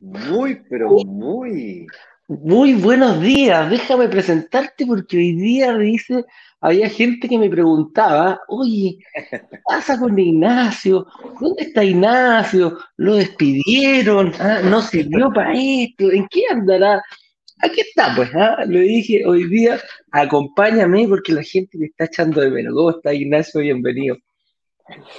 Muy, pero muy. Muy buenos días, déjame presentarte porque hoy día dice, había gente que me preguntaba, oye, ¿qué pasa con Ignacio? ¿Dónde está Ignacio? ¿Lo despidieron? ¿Ah? ¿No sirvió para esto? ¿En qué andará? Aquí está, pues, ¿ah? le dije, hoy día acompáñame porque la gente me está echando de menos. ¿Cómo está Ignacio? Bienvenido.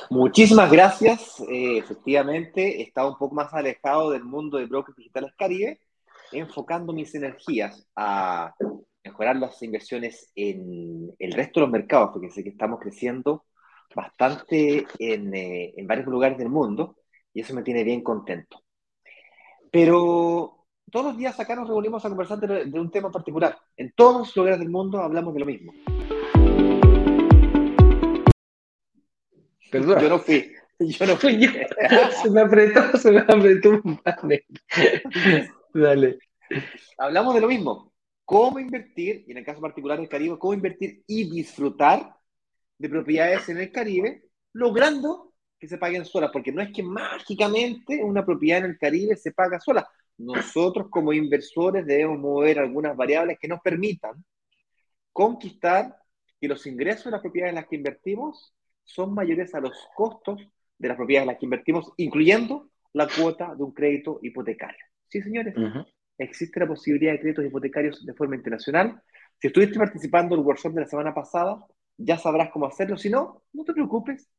Muchísimas gracias. Eh, efectivamente, estaba un poco más alejado del mundo de brokers digitales Caribe, enfocando mis energías a mejorar las inversiones en el resto de los mercados, porque sé que estamos creciendo bastante en, eh, en varios lugares del mundo y eso me tiene bien contento. Pero todos los días acá nos reunimos a conversar de, de un tema particular. En todos los lugares del mundo hablamos de lo mismo. Perdón. Yo no fui. Yo no fui. Se me apretó, se me apretó un panel. Dale. Hablamos de lo mismo. Cómo invertir, y en el caso particular del Caribe, cómo invertir y disfrutar de propiedades en el Caribe, logrando que se paguen solas, porque no es que mágicamente una propiedad en el Caribe se paga sola. Nosotros como inversores debemos mover algunas variables que nos permitan conquistar que los ingresos de las propiedades en las que invertimos son mayores a los costos de las propiedades en las que invertimos, incluyendo la cuota de un crédito hipotecario. Sí, señores, uh -huh. existe la posibilidad de créditos hipotecarios de forma internacional. Si estuviste participando en el workshop de la semana pasada, ya sabrás cómo hacerlo. Si no, no te preocupes.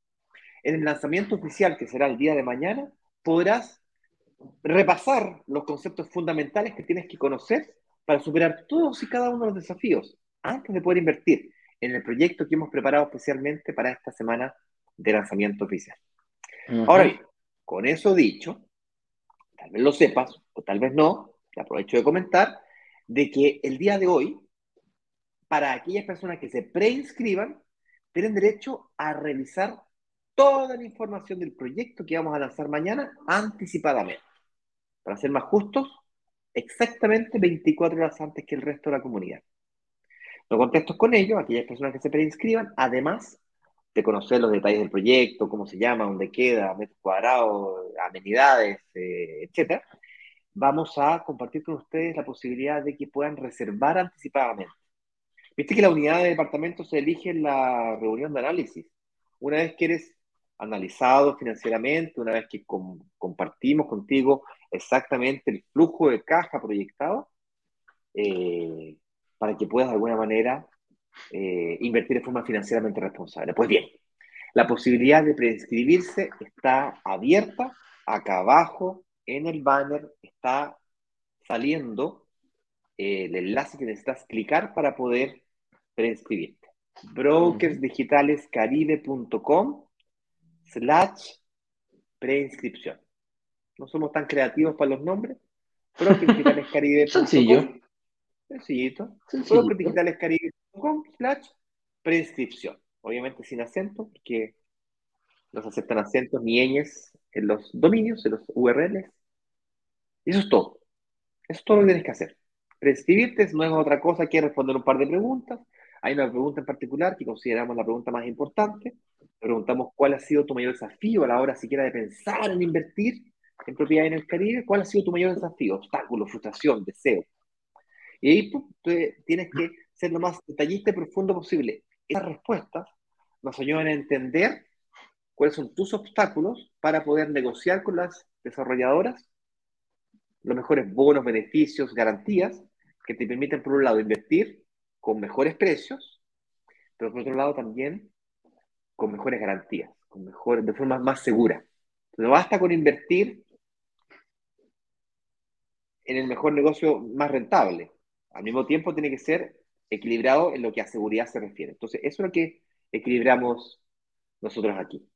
En el lanzamiento oficial, que será el día de mañana, podrás repasar los conceptos fundamentales que tienes que conocer para superar todos y cada uno de los desafíos antes de poder invertir en el proyecto que hemos preparado especialmente para esta semana de lanzamiento oficial. Uh -huh. Ahora bien, con eso dicho, tal vez lo sepas o tal vez no, te aprovecho de comentar, de que el día de hoy, para aquellas personas que se preinscriban, tienen derecho a revisar toda la información del proyecto que vamos a lanzar mañana anticipadamente. Para ser más justos, exactamente 24 horas antes que el resto de la comunidad. Los contextos con ellos, aquellas personas que se preinscriban, además de conocer los detalles del proyecto, cómo se llama, dónde queda, metros cuadrados, amenidades, eh, etc., vamos a compartir con ustedes la posibilidad de que puedan reservar anticipadamente. Viste que la unidad de departamento se elige en la reunión de análisis. Una vez que eres analizado financieramente, una vez que com compartimos contigo exactamente el flujo de caja proyectado, eh, para que puedas de alguna manera eh, invertir de forma financieramente responsable. Pues bien, la posibilidad de preinscribirse está abierta. Acá abajo, en el banner, está saliendo eh, el enlace que necesitas clicar para poder preinscribirte. brokersdigitalescaribe.com slash preinscripción. No somos tan creativos para los nombres. brokersdigitalescaribe.com Sencillo. Sencillito. Slash preinscripción. Obviamente sin acento, porque no se aceptan acentos ni ñes en los dominios, en los URLs. Eso es todo. Eso es todo lo que tienes que hacer. Prescribirte no es otra cosa que responder un par de preguntas. Hay una pregunta en particular que consideramos la pregunta más importante. Preguntamos cuál ha sido tu mayor desafío a la hora siquiera de pensar en invertir en propiedad en el Caribe. ¿Cuál ha sido tu mayor desafío? Obstáculo, frustración, deseo. Y ahí tú tienes que ser lo más detallista y profundo posible. Esas respuestas nos ayudan a entender cuáles son tus obstáculos para poder negociar con las desarrolladoras los mejores bonos, beneficios, garantías que te permiten, por un lado, invertir con mejores precios, pero por otro lado también con mejores garantías, con mejores, de forma más segura. No basta con invertir en el mejor negocio más rentable. Al mismo tiempo tiene que ser equilibrado en lo que a seguridad se refiere. Entonces, eso es lo que equilibramos nosotros aquí.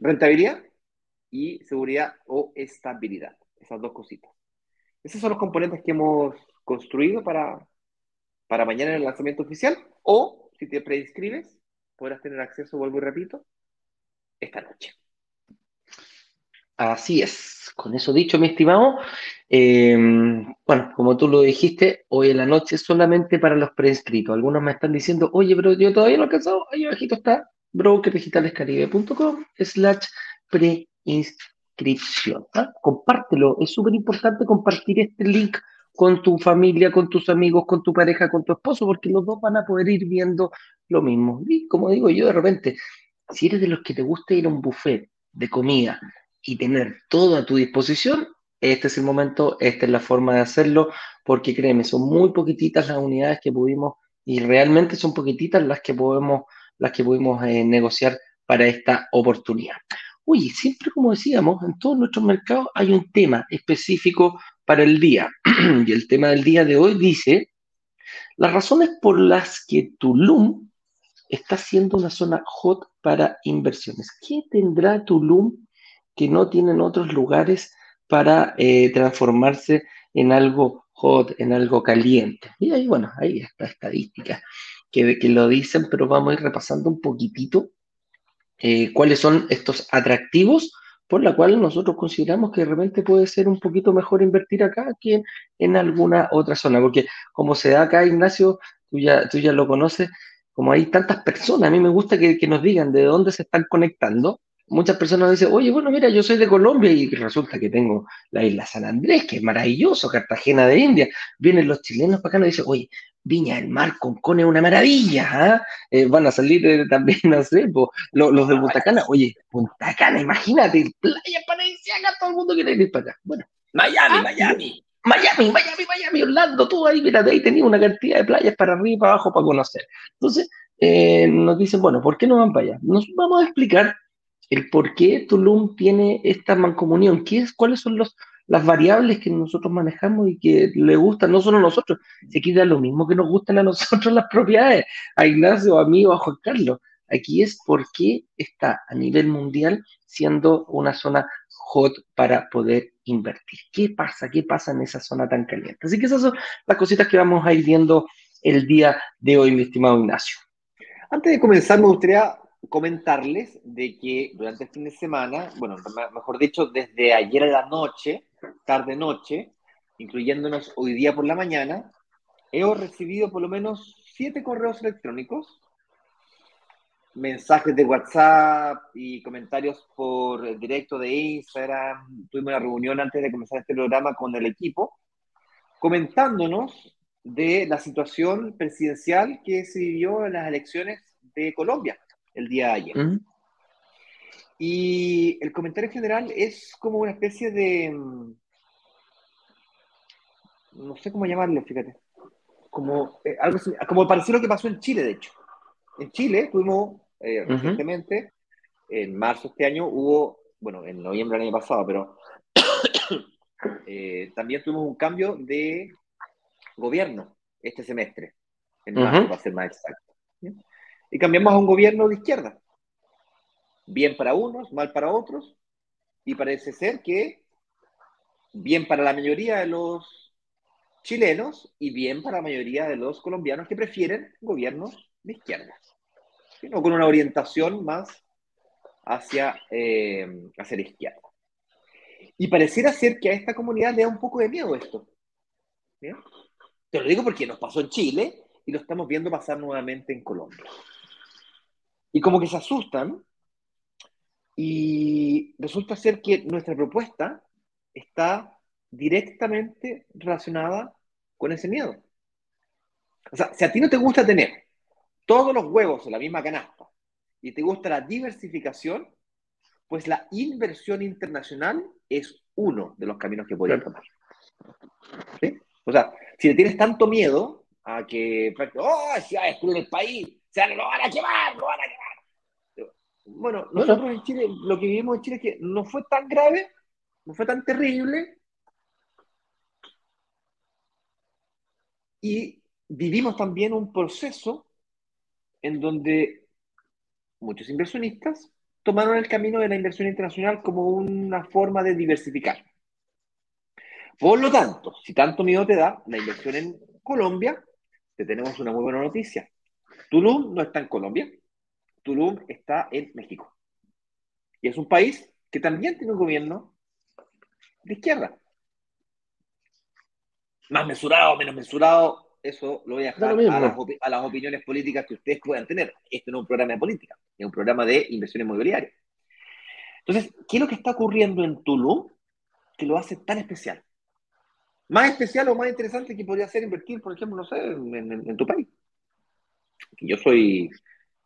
Rentabilidad y seguridad o estabilidad. Esas dos cositas. Esos son los componentes que hemos construido para, para mañana en el lanzamiento oficial. O, si te preinscribes, podrás tener acceso, vuelvo y repito, esta noche. Así es. Con eso dicho, mi estimado, eh, bueno, como tú lo dijiste, hoy en la noche solamente para los preinscritos. Algunos me están diciendo, oye, pero yo todavía no he alcanzado. Ahí abajito está brokerdigitalescaribe.com slash preinscripción. ¿ah? Compártelo. Es súper importante compartir este link con tu familia, con tus amigos, con tu pareja, con tu esposo, porque los dos van a poder ir viendo lo mismo. Y como digo yo de repente, si eres de los que te gusta ir a un buffet de comida y tener todo a tu disposición, este es el momento, esta es la forma de hacerlo, porque créeme, son muy poquititas las unidades que pudimos y realmente son poquititas las que podemos, las que pudimos eh, negociar para esta oportunidad. Oye, siempre como decíamos, en todos nuestros mercados hay un tema específico para el día. y el tema del día de hoy dice, las razones por las que Tulum está siendo una zona hot para inversiones. ¿Qué tendrá Tulum que no tienen otros lugares para eh, transformarse en algo hot, en algo caliente? Y ahí, bueno, ahí está estadística que, que lo dicen, pero vamos a ir repasando un poquitito eh, cuáles son estos atractivos por la cual nosotros consideramos que de repente puede ser un poquito mejor invertir acá que en, alguna otra zona, porque como se da acá, Ignacio, tú ya, tú ya lo conoces, como hay tantas personas, a mí me gusta que, que nos digan de dónde se están conectando, muchas personas dicen, oye, bueno, mira, yo soy de Colombia y resulta que tengo la isla San Andrés, que es maravilloso, Cartagena de India. Vienen los chilenos para acá y nos dicen, oye, Viña del Mar con Cone es una maravilla, ¿ah? eh, van a salir eh, también, no sé, los, de Punta Cana, oye, Punta Cana, imagínate, playa paradisíaca, todo el mundo quiere ir para acá. Bueno, Miami, ah, Miami. Miami, Miami, Miami, Orlando, todo ahí, mira, de ahí tenía una cantidad de playas para arriba y para abajo para conocer. Entonces, eh, nos dicen, bueno, ¿por qué no van para allá? Nos vamos a explicar el por qué Tulum tiene esta mancomunión, ¿Qué es, cuáles son las variables que nosotros manejamos y que le gustan, no solo a nosotros, se queda lo mismo que nos gustan a nosotros las propiedades, a Ignacio, a mí o a Juan Carlos. Aquí es por qué está a nivel mundial siendo una zona hot para poder invertir. ¿Qué pasa? ¿Qué pasa en esa zona tan caliente? Así que esas son las cositas que vamos a ir viendo el día de hoy, mi estimado Ignacio. Antes de comenzar, me gustaría comentarles de que durante el fin de semana, bueno, mejor dicho, desde ayer a la noche, tarde-noche, incluyéndonos hoy día por la mañana, he recibido por lo menos siete correos electrónicos, mensajes de WhatsApp y comentarios por directo de Instagram. Tuvimos una reunión antes de comenzar este programa con el equipo, comentándonos de la situación presidencial que se vivió en las elecciones de Colombia el día de ayer. Y el comentario general es como una especie de, mm, no sé cómo llamarlo, fíjate, como, eh, algo, como pareció lo que pasó en Chile, de hecho. En Chile tuvimos eh, recientemente, en marzo de este año, hubo, bueno, en noviembre del año pasado, pero eh, también tuvimos un cambio de gobierno este semestre, en marzo, para ser más exacto y cambiamos a un gobierno de izquierda. Bien para unos, mal para otros, y parece ser que bien para la mayoría de los chilenos y bien para la mayoría de los colombianos que prefieren gobiernos de izquierda, sino con una orientación más hacia, eh, hacia izquierda. Y pareciera ser que a esta comunidad le da un poco de miedo esto. Te lo digo porque nos pasó en Chile y lo estamos viendo pasar nuevamente en Colombia. Y como que se asustan y resulta ser que nuestra propuesta está directamente relacionada con ese miedo. O sea, si a ti no te gusta tener todos los huevos en la misma canasta y te gusta la diversificación, pues la inversión internacional es uno de los caminos que podrías tomar. ¿Sí? O sea, si le tienes tanto miedo a que, oh, si va a destruir el país, se lo van a quemar, lo van a quemar, bueno, nosotros en Chile, lo que vivimos en Chile es que no fue tan grave, no fue tan terrible. Y vivimos también un proceso en donde muchos inversionistas tomaron el camino de la inversión internacional como una forma de diversificar. Por lo tanto, si tanto miedo te da la inversión en Colombia, te tenemos una muy buena noticia. Tulum no está en Colombia, Tulum está en México. Y es un país que también tiene un gobierno de izquierda. Más mesurado, menos mesurado, eso lo voy a dejar a las, opiniones políticas que ustedes puedan tener. Este no es un programa de política, es un programa de inversión inmobiliaria. Entonces, ¿qué es lo que está ocurriendo en Tulum que lo hace tan especial? Más especial o más interesante que podría ser invertir, por ejemplo, no sé, en, tu país. Yo soy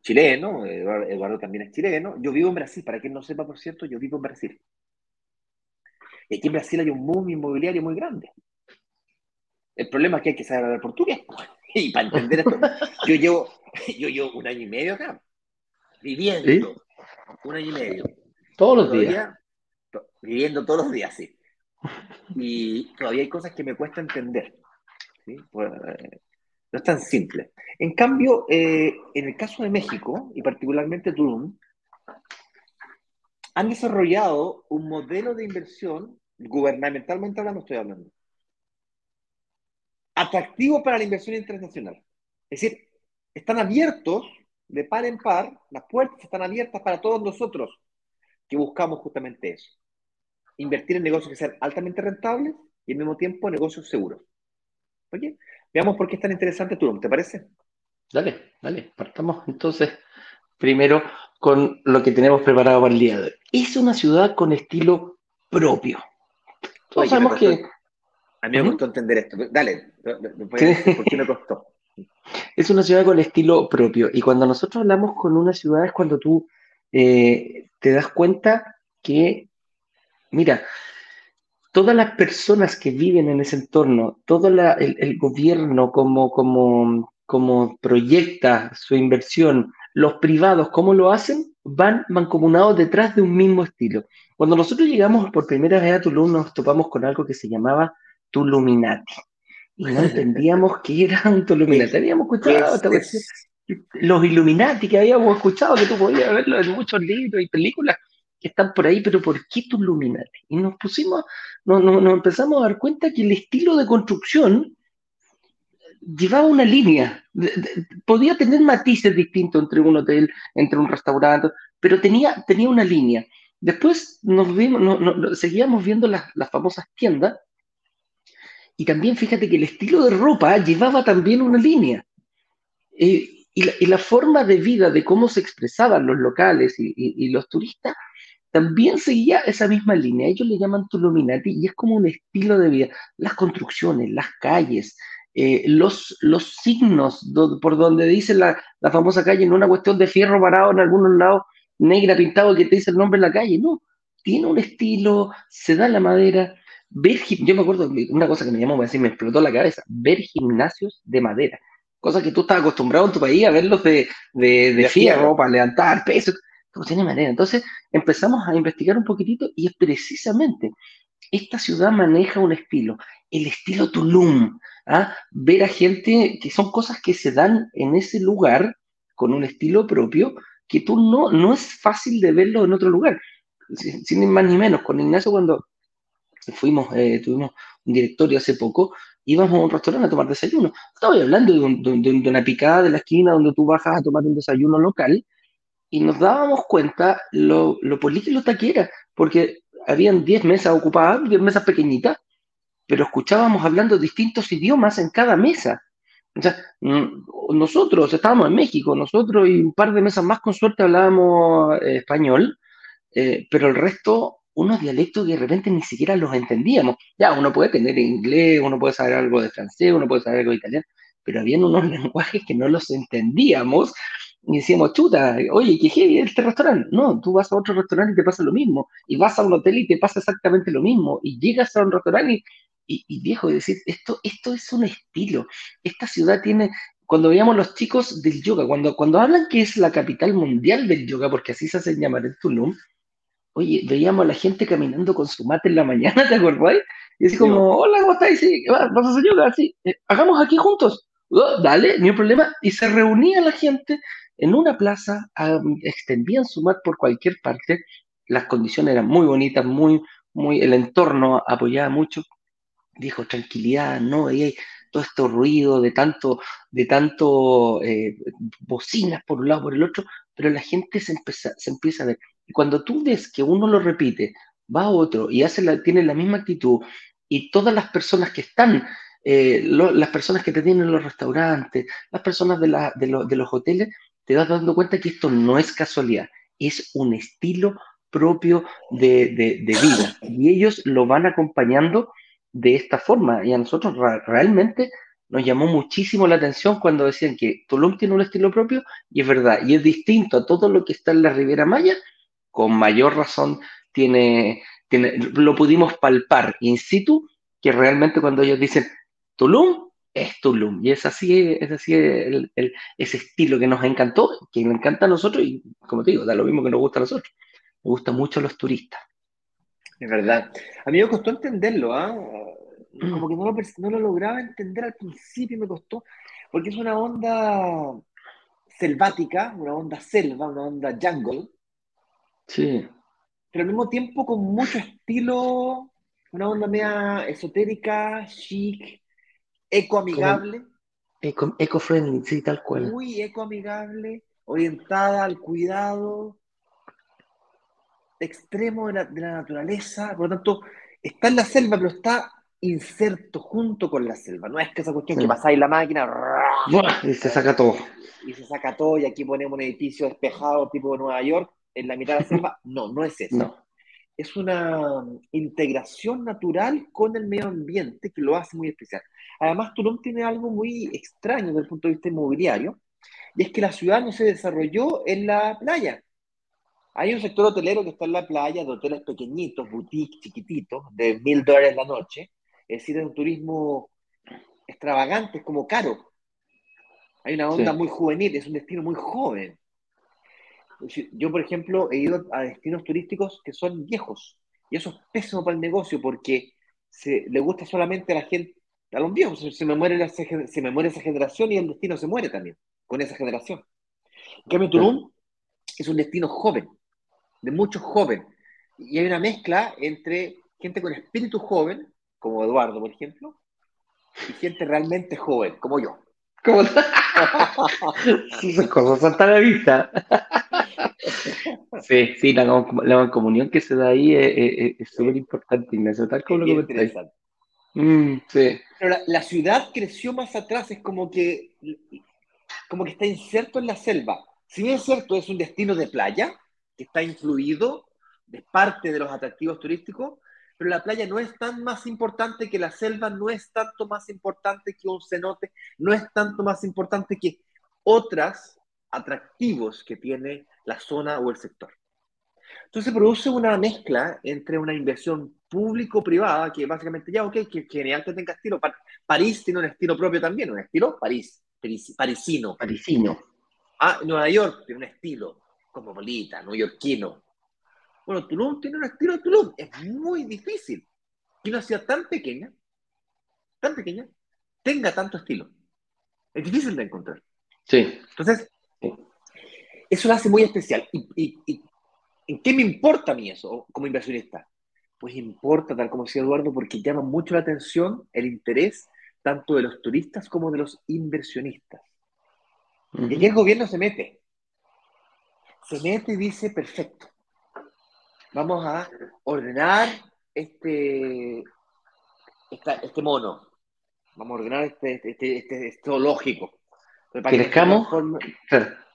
chileno, Eduardo, también es chileno. Yo vivo en Brasil, para quien no sepa, por cierto, yo vivo en Brasil. Y aquí en Brasil hay un boom inmobiliario muy grande. El problema es que hay que saber hablar portugués. Y para entender esto, yo llevo, yo llevo un año y medio acá, viviendo. Un año y medio. Todos los días. Viviendo todos los días, sí. Y todavía hay cosas que me cuesta entender. Pues, no es tan simple. En cambio, eh, en el caso de México, y particularmente Tulum, han desarrollado un modelo de inversión, gubernamentalmente hablando estoy hablando, atractivo para la inversión internacional. Es decir, están abiertos de par en par, las puertas están abiertas para todos nosotros que buscamos justamente eso. Invertir en negocios que sean altamente rentables y al mismo tiempo negocios seguros. Oye, veamos por qué es tan interesante Tulum, ¿te parece? Dale, dale, partamos entonces primero con lo que tenemos preparado para el día de hoy. Es una ciudad con estilo propio. Todos sabemos que a mí me costó entender esto. Dale, ¿por qué me costó? Es una ciudad con estilo propio. Y cuando nosotros hablamos con una ciudad es cuando tú eh, te das cuenta que, mira, todas las personas que viven en ese entorno, todo el, gobierno como, como, como proyecta su inversión, los privados, cómo lo hacen, van mancomunados detrás de un mismo estilo. Cuando nosotros llegamos por primera vez a Tulum, nos topamos con algo que se llamaba Tuluminati. Y no entendíamos qué era un Tuluminati. Habíamos escuchado los Illuminati que habíamos escuchado, que tú podías verlo en muchos libros y películas están por ahí, pero ¿por qué Tuluminati? Y nos pusimos, nos, empezamos a dar cuenta que el estilo de construcción llevaba una línea, podía tener matices distintos entre un hotel, entre un restaurante, pero tenía, tenía una línea. Después nos seguíamos viendo las, las famosas tiendas y también fíjate que el estilo de ropa llevaba también una línea. Eh, y, la, forma de vida de cómo se expresaban los locales y, los turistas también seguía esa misma línea. Ellos le llaman Tuluminati y es como un estilo de vida. Las construcciones, las calles, eh, los, los signos por donde dice la, la, famosa calle, no una cuestión de fierro parado en algunos lados, negra pintado que te dice el nombre de la calle, no. Tiene un estilo, se da la madera, ver, yo me acuerdo una cosa que me llamó, me explotó la cabeza, ver gimnasios de madera, cosa que tú estás acostumbrado en tu país a verlos de, de, de fierro para levantar peso, no tiene manera. Entonces empezamos a investigar un poquitito y es precisamente, esta ciudad maneja un estilo, el estilo Tulum, ¿ah? ver a gente que son cosas que se dan en ese lugar con un estilo propio que tú no, no es fácil de verlo en otro lugar. Sin, sin más ni menos, con Ignacio cuando fuimos, eh, tuvimos un directorio hace poco, íbamos a un restaurante a tomar desayuno. Estaba hablando de, una picada de la esquina donde tú bajas a tomar un desayuno local y nos dábamos cuenta lo, lo político que era, porque habían 10 mesas ocupadas, 10 mesas pequeñitas, pero escuchábamos hablando distintos idiomas en cada mesa. O sea, mm, nosotros estábamos en México, nosotros y un par de mesas más con suerte hablábamos eh, español, eh, pero el resto unos dialectos que de repente ni siquiera los entendíamos. Ya, uno puede tener inglés, uno puede saber algo de francés, uno puede saber algo de italiano, pero había unos lenguajes que no los entendíamos y decíamos, chuta, oye, ¿qué es este restaurante? No, tú vas a otro restaurante y te pasa lo mismo, y vas a un hotel y te pasa exactamente lo mismo, y llegas a un restaurante y, y, viejo, decir, esto, esto es un estilo, esta ciudad tiene, cuando veíamos los chicos del yoga, cuando, cuando hablan que es la capital mundial del yoga, porque así se hace llamar en Tulum, Oye, veíamos a la gente caminando con su mate en la mañana, ¿te acuerdas? Y así como, hola, ¿cómo estás? Sí, ¿vas a hacer yoga? Sí, eh, hagamos aquí juntos. Oh, dale, ni un problema. Y se reunía la gente en una plaza, extendían su mat por cualquier parte. Las condiciones eran muy bonitas, muy, muy, el entorno apoyaba mucho. Dijo, tranquilidad, no, y todo este ruido, de tanto, de tanto eh, bocinas por un lado, por el otro, pero la gente se empieza, se empieza a ver. Y cuando tú ves que uno lo repite, va a otro y hace la, tiene la misma actitud, y todas las personas que están, eh, las personas que te tienen en los restaurantes, las personas de, la, de, de los hoteles, te vas dando cuenta que esto no es casualidad, es un estilo propio de, de, vida. Y ellos lo van acompañando de esta forma. Y a nosotros realmente nos llamó muchísimo la atención cuando decían que Tulum tiene un estilo propio, y es verdad, y es distinto a todo lo que está en la Riviera Maya, con mayor razón tiene, tiene lo pudimos palpar in situ, que realmente cuando ellos dicen Tulum, es Tulum. Y es así, es así el, ese estilo que nos encantó, que nos encanta a nosotros, y como te digo, da lo mismo que nos gusta a nosotros. Me gusta mucho a los turistas. Es verdad. A mí me costó entenderlo, ¿ah? Como que no lo, no lo lograba entender al principio, me costó, porque es una onda selvática, una onda selva, una onda jungle. Sí. Pero al mismo tiempo con mucho estilo, una onda media esotérica, chic, ecoamigable. Eco, eco-friendly, sí, tal cual. Muy ecoamigable, orientada al cuidado extremo de la, de la naturaleza. Por lo tanto, está en la selva, pero está inserto junto con la selva. No es que esa cuestión que pasáis la máquina y se saca todo. Y se saca todo y aquí ponemos un edificio despejado tipo de Nueva York en la mitad de la selva. No, no es eso. Es una integración natural con el medio ambiente que lo hace muy especial. Además, Tulum tiene algo muy extraño desde el punto de vista inmobiliario, y es que la ciudad no se desarrolló en la playa. Hay un sector hotelero que está en la playa, de hoteles pequeñitos, boutiques chiquititos, de mil dólares la noche, es decir, es un turismo extravagante, es como caro. Hay una onda muy juvenil, es un destino muy joven. Yo, por ejemplo, he ido a destinos turísticos que son viejos, y eso es pésimo para el negocio porque se, le gusta solamente a la gente, a los viejos, se me, muere se me muere esa generación y el destino se muere también con esa generación. En cambio, Tulum es un destino joven, de muchos jóvenes, y hay una mezcla entre gente con espíritu joven como Eduardo, por ejemplo, y gente realmente joven, como yo. ¿Cómo? Esas cosas saltan a la vista. Sí, sí, la, la comunión que se da ahí es súper importante, Ignacio, tal como lo comentáis. Mm, sí. Pero la, ciudad creció más atrás, es como que, como que está inserto en la selva. Si bien es cierto, es un destino de playa, que está incluido, de parte de los atractivos turísticos, pero la playa no es tan más importante que la selva, no es tanto más importante que un cenote, no es tanto más importante que otros atractivos que tiene la zona o el sector. Entonces se produce una mezcla entre una inversión público-privada, que básicamente ya, ok, que genial que tenga estilo. París tiene un estilo propio también, un estilo París, parisino. Parisino. Ah, Nueva York tiene un estilo cosmopolita, neoyorquino. Bueno, Tulum tiene un estilo de Tulum. Es muy difícil que una ciudad tan pequeña, tan pequeña, tenga tanto estilo. Es difícil de encontrar. Sí. Entonces, eso lo hace muy especial. ¿Y, en qué me importa a mí eso como inversionista? Pues importa, tal como decía Eduardo, porque llama mucho la atención el interés tanto de los turistas como de los inversionistas. Y aquí el gobierno se mete. Se mete y dice, perfecto, vamos a ordenar este, este mono. Vamos a ordenar este, este, este, zoológico. Crezcamos,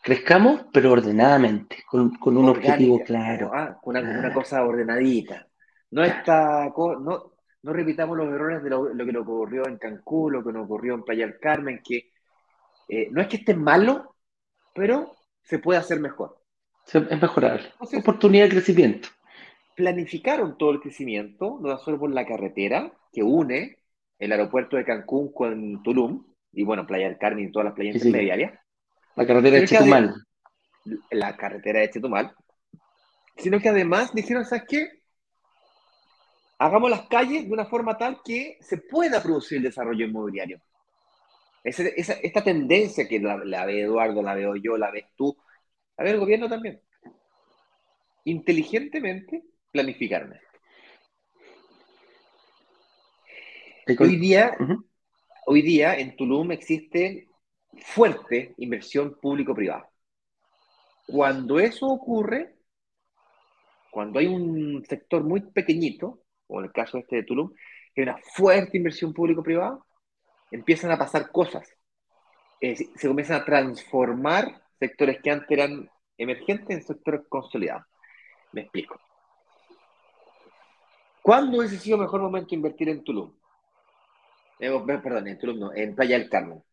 crezcamos, pero ordenadamente, con, un objetivo claro. Ah, una, una, cosa ordenadita. No, está, no, no repitamos los errores de lo, que nos ocurrió en Cancún, lo que nos ocurrió en Playa del Carmen, que eh, no es que esté malo, pero se puede hacer mejor. Es mejorable. Oportunidad de crecimiento planificaron todo el crecimiento, no solo por la carretera que une el aeropuerto de Cancún con Tulum, y bueno, Playa del Carmen y todas las playas intermediarias. La carretera de Chetumal. La carretera de Chetumal. Sino que además dijeron, ¿sabes qué? Hagamos las calles de una forma tal que se pueda producir el desarrollo inmobiliario. esta tendencia que la, la ve Eduardo, la veo yo, la ves tú, la ve el gobierno también. Inteligentemente planificarme. Hoy día hoy día en Tulum existe fuerte inversión público-privada. Cuando eso ocurre, cuando hay un sector muy pequeñito, o en el caso este de Tulum, que hay una fuerte inversión público-privada, empiezan a pasar cosas. se comienzan a transformar sectores que antes eran emergentes en sectores consolidados. Me explico. ¿Cuándo hubiese sido mejor momento invertir en Tulum? Eh, perdón, en Tulum no, en Playa del Carmen.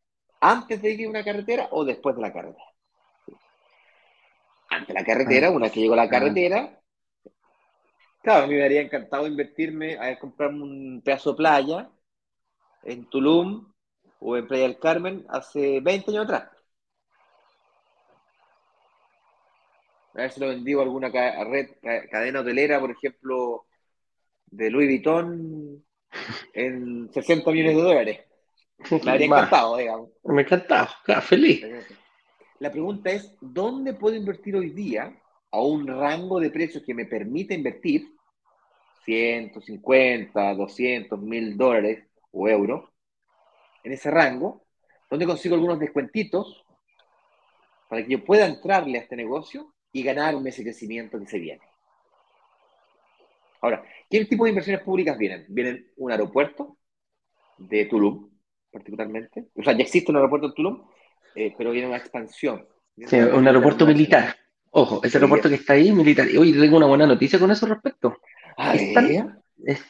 ¿Antes de ir a una carretera o después de la carretera? Antes de la carretera, ah. una vez que llegó la carretera, claro, a mí me habría encantado invertirme a comprarme un pedazo de playa en Tulum o en Playa del Carmen hace 20 años atrás. A ver si lo vendido a alguna red, cadena hotelera, por ejemplo, de Louis Vuitton en 60 millones de dólares. Me habría encantado, digamos. Me encantado, feliz. La pregunta es, ¿dónde puedo invertir hoy día a un rango de precios que me permita invertir 150, 200, mil dólares o euros en ese rango? ¿Dónde consigo algunos descuentitos para que yo pueda entrarle a este negocio y ganarme ese crecimiento que se viene? Ahora, ¿qué tipo de inversiones públicas vienen? Vienen un aeropuerto de Tulum, particularmente. O sea, ya existe un aeropuerto en Tulum, eh, pero viene una expansión. sí, un aeropuerto militar. Ojo, ese aeropuerto que está ahí militar. Y hoy tengo una buena noticia con eso respecto. Ah, es,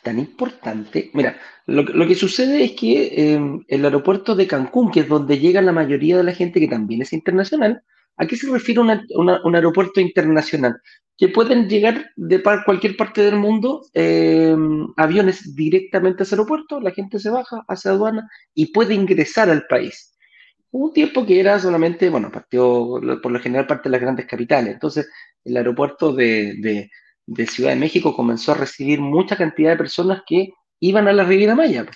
tan, importante. Mira, lo, que sucede es que em, el aeropuerto de Cancún, que es donde llega la mayoría de la gente que también es internacional, ¿a qué se refiere un aeropuerto internacional? Que pueden llegar de cualquier parte del mundo eh, aviones directamente a ese aeropuerto, la gente se baja, hace aduana y puede ingresar al país. un tiempo que era solamente, bueno, partió por lo general parte de las grandes capitales. Entonces, el aeropuerto de, Ciudad de México comenzó a recibir mucha cantidad de personas que iban a la Riviera Maya.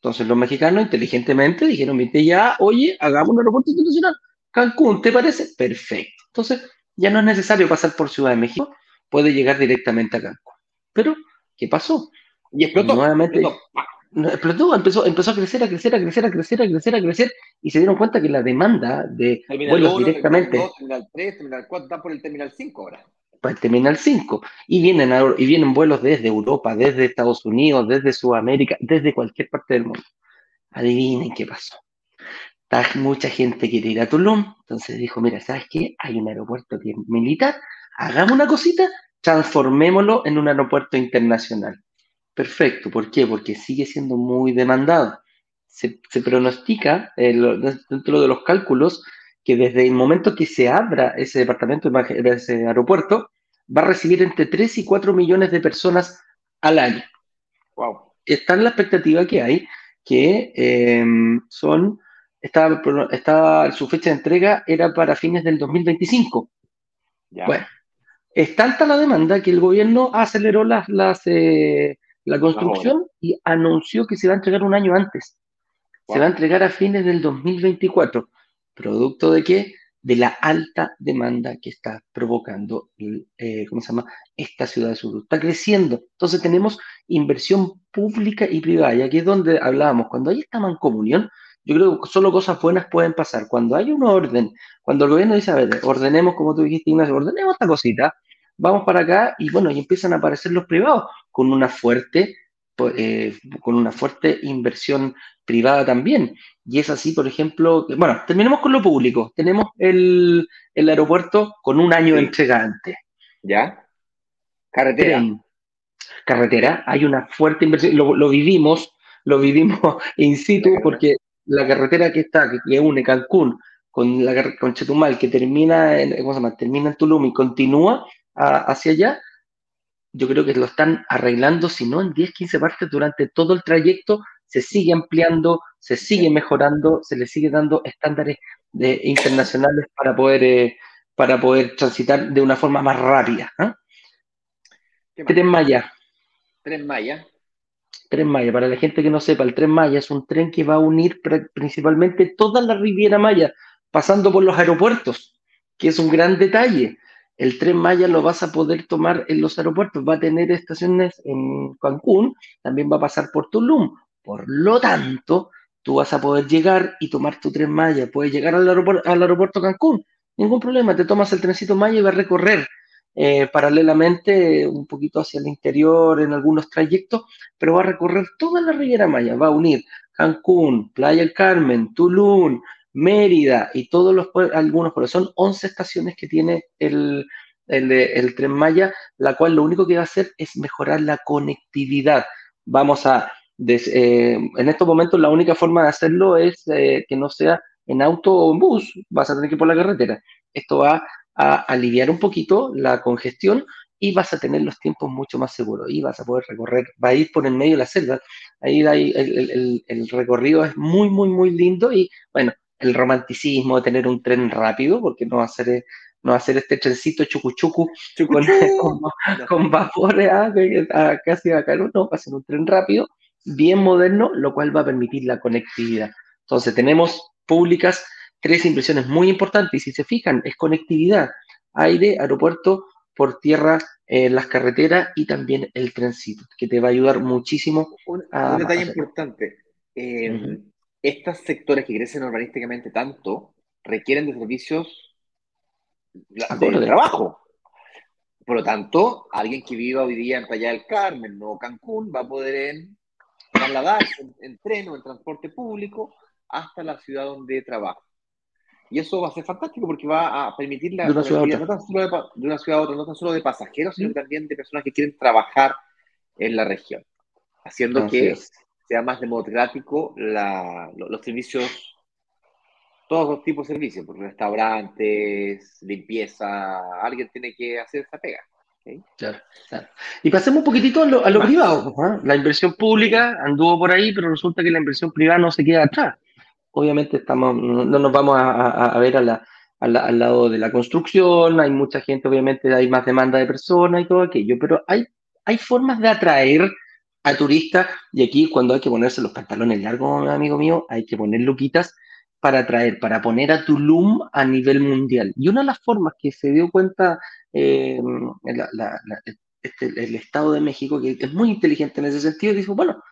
Entonces, los mexicanos inteligentemente dijeron, viste, ya, oye, hagamos un aeropuerto internacional. Cancún, ¿te parece? Perfecto. Entonces, ya no es necesario pasar por Ciudad de México, puede llegar directamente a Cancún. Pero, ¿qué pasó? Y explotó. Nuevamente, explotó. empezó, empezó a crecer, a crecer, a crecer, a crecer, a crecer, a crecer, y se dieron cuenta que la demanda de vuelos directamente. Terminal 3, Terminal 4, está por el Terminal 5 ahora. Para el Terminal 5. Y vienen, y vienen vuelos desde Europa, desde Estados Unidos, desde Sudamérica, desde cualquier parte del mundo. Adivinen qué pasó mucha gente quiere ir a Tulum, entonces dijo, mira, ¿sabes qué? Hay un aeropuerto militar, hagamos una cosita, transformémoslo en un aeropuerto internacional. Perfecto, ¿por qué? Porque sigue siendo muy demandado. Se, pronostica eh, dentro de los cálculos que desde el momento que se abra ese departamento, ese aeropuerto, va a recibir entre 3 y 4 millones de personas al año. Wow. Está en la expectativa que hay, que eh, son estaba, su fecha de entrega era para fines del 2025. Bueno, es tanta la demanda que el gobierno aceleró las, las, eh, la construcción y anunció que se va a entregar un año antes. Se va a entregar a fines del 2024. ¿Producto de qué? De la alta demanda que está provocando, eh, ¿cómo se llama? Esta ciudad de sur. Está creciendo. Entonces tenemos inversión pública y privada. Y aquí es donde hablábamos. Cuando hay esta mancomunión, yo creo que solo cosas buenas pueden pasar. Cuando hay un orden, cuando el gobierno dice, a ver, ordenemos, como tú dijiste, Ignacio, ordenemos esta cosita, vamos para acá y bueno, y empiezan a aparecer los privados con una fuerte, eh, con una fuerte inversión privada también. Y es así, por ejemplo, bueno, terminemos con lo público. Tenemos el, aeropuerto con un año entregante. ¿Ya? Carretera. carretera, hay una fuerte inversión, lo, lo vivimos, lo vivimos in situ porque la carretera que está, que, une Cancún con, la, con Chetumal, que termina en, ¿cómo se llama? termina en Tulum y continúa hacia allá, yo creo que lo están arreglando, si no en 10, 15 partes durante todo el trayecto, se sigue ampliando, se sigue mejorando, se le sigue dando estándares de, internacionales para poder, eh, para poder transitar de una forma más rápida. ¿eh? Tren Maya. Tren Maya. Tren Maya, para la gente que no sepa, el Tren Maya es un tren que va a unir principalmente toda la Riviera Maya, pasando por los aeropuertos, que es un gran detalle. El Tren Maya lo vas a poder tomar en los aeropuertos, va a tener estaciones en Cancún, también va a pasar por Tulum. Por lo tanto, tú vas a poder llegar y tomar tu tren Maya, puedes llegar al aeropuerto, al aeropuerto Cancún, ningún problema, te tomas el trencito Maya y vas a recorrer eh, paralelamente un poquito hacia el interior en algunos trayectos, pero va a recorrer toda la Riviera Maya, va a unir Cancún, Playa del Carmen, Tulum, Mérida y todos los algunos pueblos. Son 11 estaciones que tiene el, el, Tren Maya, la cual lo único que va a hacer es mejorar la conectividad. Vamos a, eh, en estos momentos la única forma de hacerlo es eh, que no sea en auto o en bus, vas a tener que ir por la carretera. Esto va a aliviar un poquito la congestión y vas a tener los tiempos mucho más seguros y vas a poder recorrer, va a ir por el medio de la selva, ahí, el, el, recorrido es muy, muy, muy lindo y bueno, el romanticismo de tener un tren rápido, porque no va a ser, no va a ser este trencito chucuchucu con, con, vapores ah, casi acá, no, va a ser un tren rápido, bien moderno, lo cual va a permitir la conectividad. Entonces tenemos públicas tres impresiones muy importantes y si se fijan, es conectividad, aire, aeropuerto, por tierra, eh, las carreteras y también el trencito, que te va a ayudar muchísimo. Un, un detalle importante. Eh, estos sectores que crecen urbanísticamente tanto requieren de servicios de trabajo. Por lo tanto, alguien que viva hoy día en Playa del Carmen o Cancún va a poder trasladarse en, en tren o en transporte público hasta la ciudad donde trabaja. Y eso va a ser fantástico porque va a permitir la de una ciudad, no tan solo de, de, una ciudad a otra, no tan solo de pasajeros, sino también de personas que quieren trabajar en la región, haciendo Así que es. sea más democrático la, los servicios, todos los tipos de servicios, porque restaurantes, limpieza, alguien tiene que hacer esa pega. ¿okay? Claro, claro. Y pasemos un poquitito a lo, a lo privado. ¿eh? La inversión pública anduvo por ahí, pero resulta que la inversión privada no se queda atrás obviamente estamos, no nos vamos a, ver al lado de la construcción, hay mucha gente, obviamente hay más demanda de personas y todo aquello, pero hay, hay formas de atraer a turistas y aquí cuando hay que ponerse los pantalones largos, amigo mío, hay que poner luquitas para atraer, para poner a Tulum a nivel mundial. Y una de las formas que se dio cuenta eh, este, el Estado de México, que es muy inteligente en ese sentido, dijo, bueno,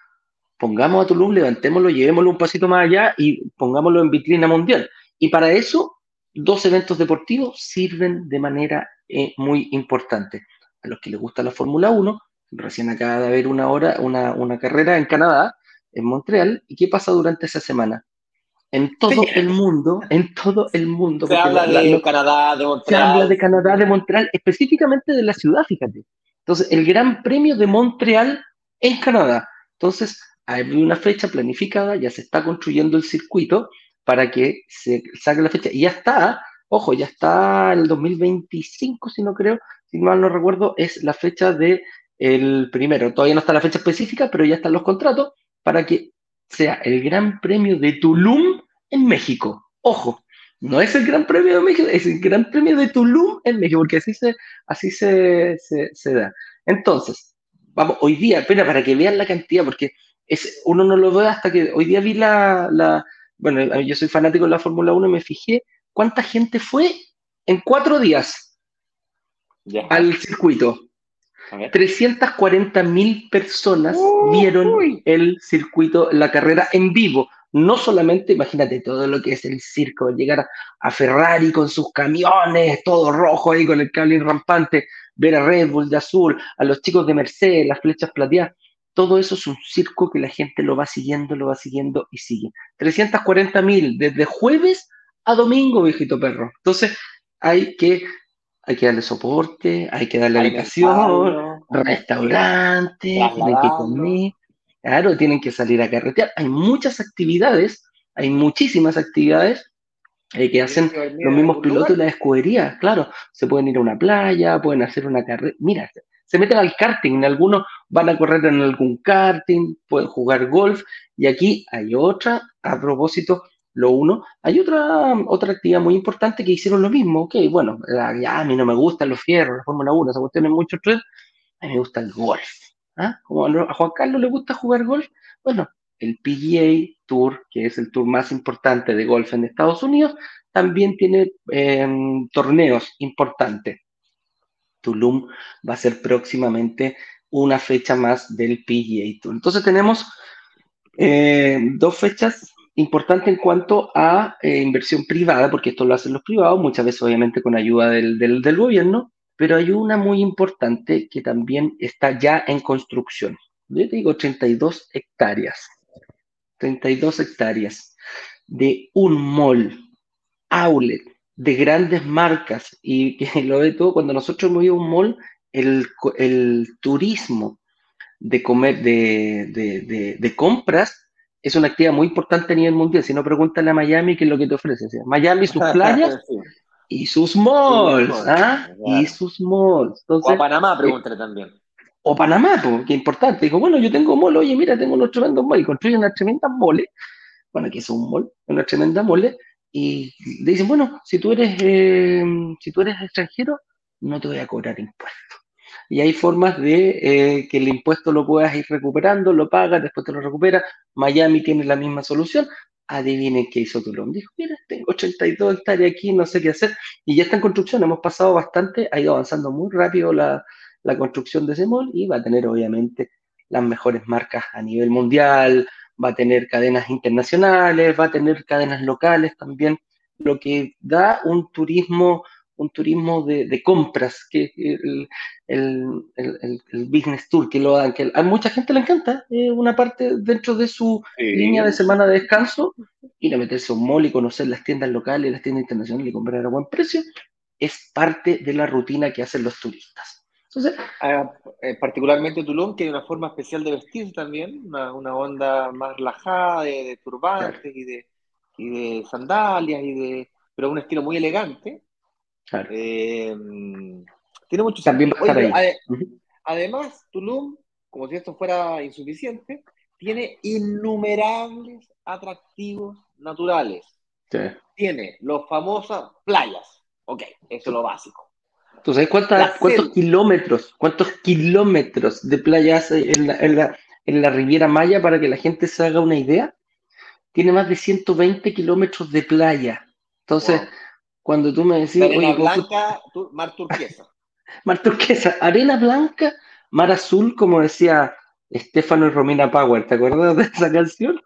pongamos a Tulum, levantémoslo, llevémoslo un pasito más allá y pongámoslo en vitrina mundial. Y para eso, dos eventos deportivos sirven de manera eh, muy importante. A los que les gusta la Fórmula 1, recién acaba de haber una hora, una, una, carrera en Canadá, en Montreal, ¿y qué pasa durante esa semana? En todo sí. el mundo, en todo el mundo. Se habla la, de la, Canadá, de Montreal. Se habla de Canadá, de Montreal, específicamente de la ciudad, fíjate. Entonces, el Gran Premio de Montreal en Canadá. Entonces, hay una fecha planificada, ya se está construyendo el circuito para que se saque la fecha. Y ya está, ojo, ya está el 2025, si no creo, si mal no recuerdo, es la fecha de el primero. Todavía no está la fecha específica, pero ya están los contratos para que sea el Gran Premio de Tulum en México. Ojo, no es el Gran Premio de México, es el Gran Premio de Tulum en México, porque así se, así se, se, da. Entonces, vamos, hoy día, espera, para que vean la cantidad, porque es, uno no lo ve hasta que hoy día vi la, la bueno, yo soy fanático de la Fórmula 1 y me fijé cuánta gente fue en cuatro días al circuito. 340 mil personas uh, vieron uy. el circuito, la carrera en vivo. No solamente, imagínate todo lo que es el circo, llegar a, a Ferrari con sus camiones, todo rojo ahí con el cable rampante, ver a Red Bull de azul, a los chicos de Mercedes, las flechas plateadas todo eso es un circo que la gente lo va siguiendo, lo va siguiendo y sigue. 340 mil desde jueves a domingo, viejito perro. Entonces, hay que, hay que darle soporte, hay que darle habitación, restaurante, tienen que comer, claro, tienen que salir a carretear. Hay muchas actividades, hay muchísimas actividades eh, que hacen los mismos pilotos de la escudería, claro. Se pueden ir a una playa, pueden hacer una carrera. Mira, se meten al karting, algunos van a correr en algún karting, pueden jugar golf, y aquí hay otra, a propósito, lo uno, hay otra, otra actividad muy importante que hicieron lo mismo, ok, bueno, ya a mí no me gustan los fierros, la Fórmula 1, esa cuestión es mucho tres, a mí me gusta el golf, ¿ah? Como a Juan Carlos le gusta jugar golf, bueno, el PGA Tour, que es el tour más importante de golf en Estados Unidos, también tiene eh, torneos importantes. Tulum va a ser próximamente una fecha más del PGA Tour. Entonces tenemos eh, dos fechas importante en cuanto a eh, inversión privada, porque esto lo hacen los privados, muchas veces obviamente con ayuda del, del, gobierno, pero hay una muy importante que también está ya en construcción. Yo te digo 32 hectáreas, 32 hectáreas de un mall, outlet, de grandes marcas, y que lo de todo, cuando nosotros hemos ido a un mall, el, el turismo de, comer, de, de, de compras es una actividad muy importante a nivel mundial. Si no, pregúntale a Miami qué es lo que te ofrece. Miami, sus playas y sus malls. ¿ah? Y sus malls. o a Panamá, pregúntale también. O Panamá, es importante. Dijo, bueno, yo tengo mall, oye, mira, tengo unos tremendos malls. Y construyen una tremenda mole. Bueno, aquí es un mall, una tremenda mole. Y le dicen, bueno, si tú eres, eh, si tú eres extranjero, no te voy a cobrar impuestos y hay formas de eh, que el impuesto lo puedas ir recuperando, lo pagas, después te lo recupera. Miami tiene la misma solución. Adivinen qué hizo Tulum. Dijo, mira, tengo 82 hectáreas aquí, no sé qué hacer. Y ya está en construcción, hemos pasado bastante, ha ido avanzando muy rápido la, la construcción de ese mall y va a tener obviamente las mejores marcas a nivel mundial, va a tener cadenas internacionales, va a tener cadenas locales también, lo que da un turismo un turismo de, compras, que el, el, business tour, que lo dan, que a mucha gente le encanta, es una parte dentro de su línea de semana de descanso, ir a meterse a un mall y conocer las tiendas locales, las tiendas internacionales y comprar a buen precio, es parte de la rutina que hacen los turistas. Entonces, ah, eh, particularmente Tulum, que hay una forma especial de vestir también, una, onda más relajada de, turbantes y, de, y de sandalias, y de, pero un estilo muy elegante, eh, tiene mucho También Además, Tulum, como si esto fuera insuficiente, tiene innumerables atractivos naturales. Tiene los famosas playas. Ok, eso es lo básico. ¿Tú sabes cuántos kilómetros, cuántos kilómetros de playas hay en la, en, la, Riviera Maya para que la gente se haga una idea? Tiene más de 120 kilómetros de playa. Entonces, cuando tú me decís. Arena blanca, mar turquesa. mar turquesa, arena blanca, mar azul, como decía Estefano y Romina Power, ¿te acuerdas de esa canción?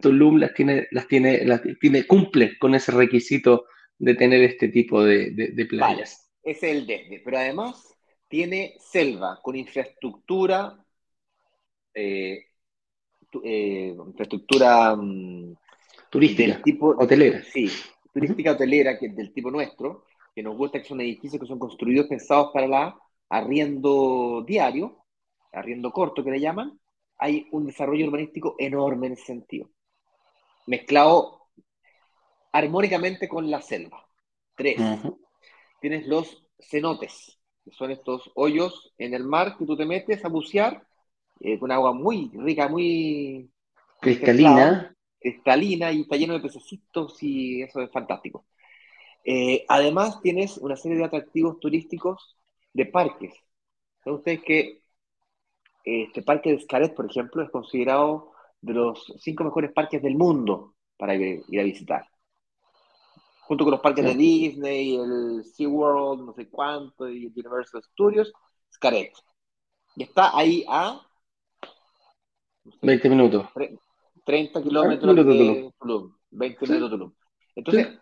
Tulum las tiene, las tiene, las tiene, cumple con ese requisito de tener este tipo de, playas. Es el desde, pero además tiene selva con infraestructura, eh, eh, infraestructura mm, turística, tipo, hotelera. Sí, turística hotelera, que es del tipo nuestro, que nos gusta que son edificios que son construidos pensados para la arriendo diario, arriendo corto que le llaman, hay un desarrollo urbanístico enorme en ese sentido. Mezclado armónicamente con la selva. Tres. Tienes los cenotes, que son estos hoyos en el mar que tú te metes a bucear eh, con agua muy rica, muy cristalina cristalina y está lleno de pececitos y eso es fantástico. Eh, además tienes una serie de atractivos turísticos de parques. ¿Saben ustedes que este parque de Xcaret, por ejemplo, es considerado de los cinco mejores parques del mundo para ir, a visitar? Junto con los parques de Disney, el SeaWorld, no sé cuánto, y el Universal Studios, Xcaret. Y está ahí a... 20 minutos. 30 kilómetros de Tulum, 20 minutos de Tulum. Entonces,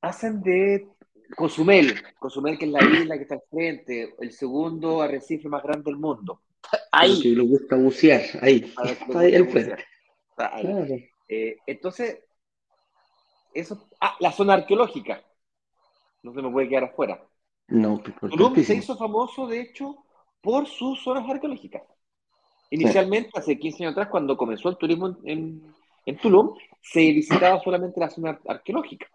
hacen de Cozumel, Cozumel que es la isla que está al frente, el segundo arrecife más grande del mundo. Ahí. Que le gusta bucear, ahí. ahí al frente. Eh, entonces, eso. Ah, la zona arqueológica. No se me puede quedar afuera. No, Tulum se hizo famoso, de hecho, por sus zonas arqueológicas. Inicialmente, hace 15 años atrás, cuando comenzó el turismo en, en Tulum, se visitaba solamente la zona arqueológica.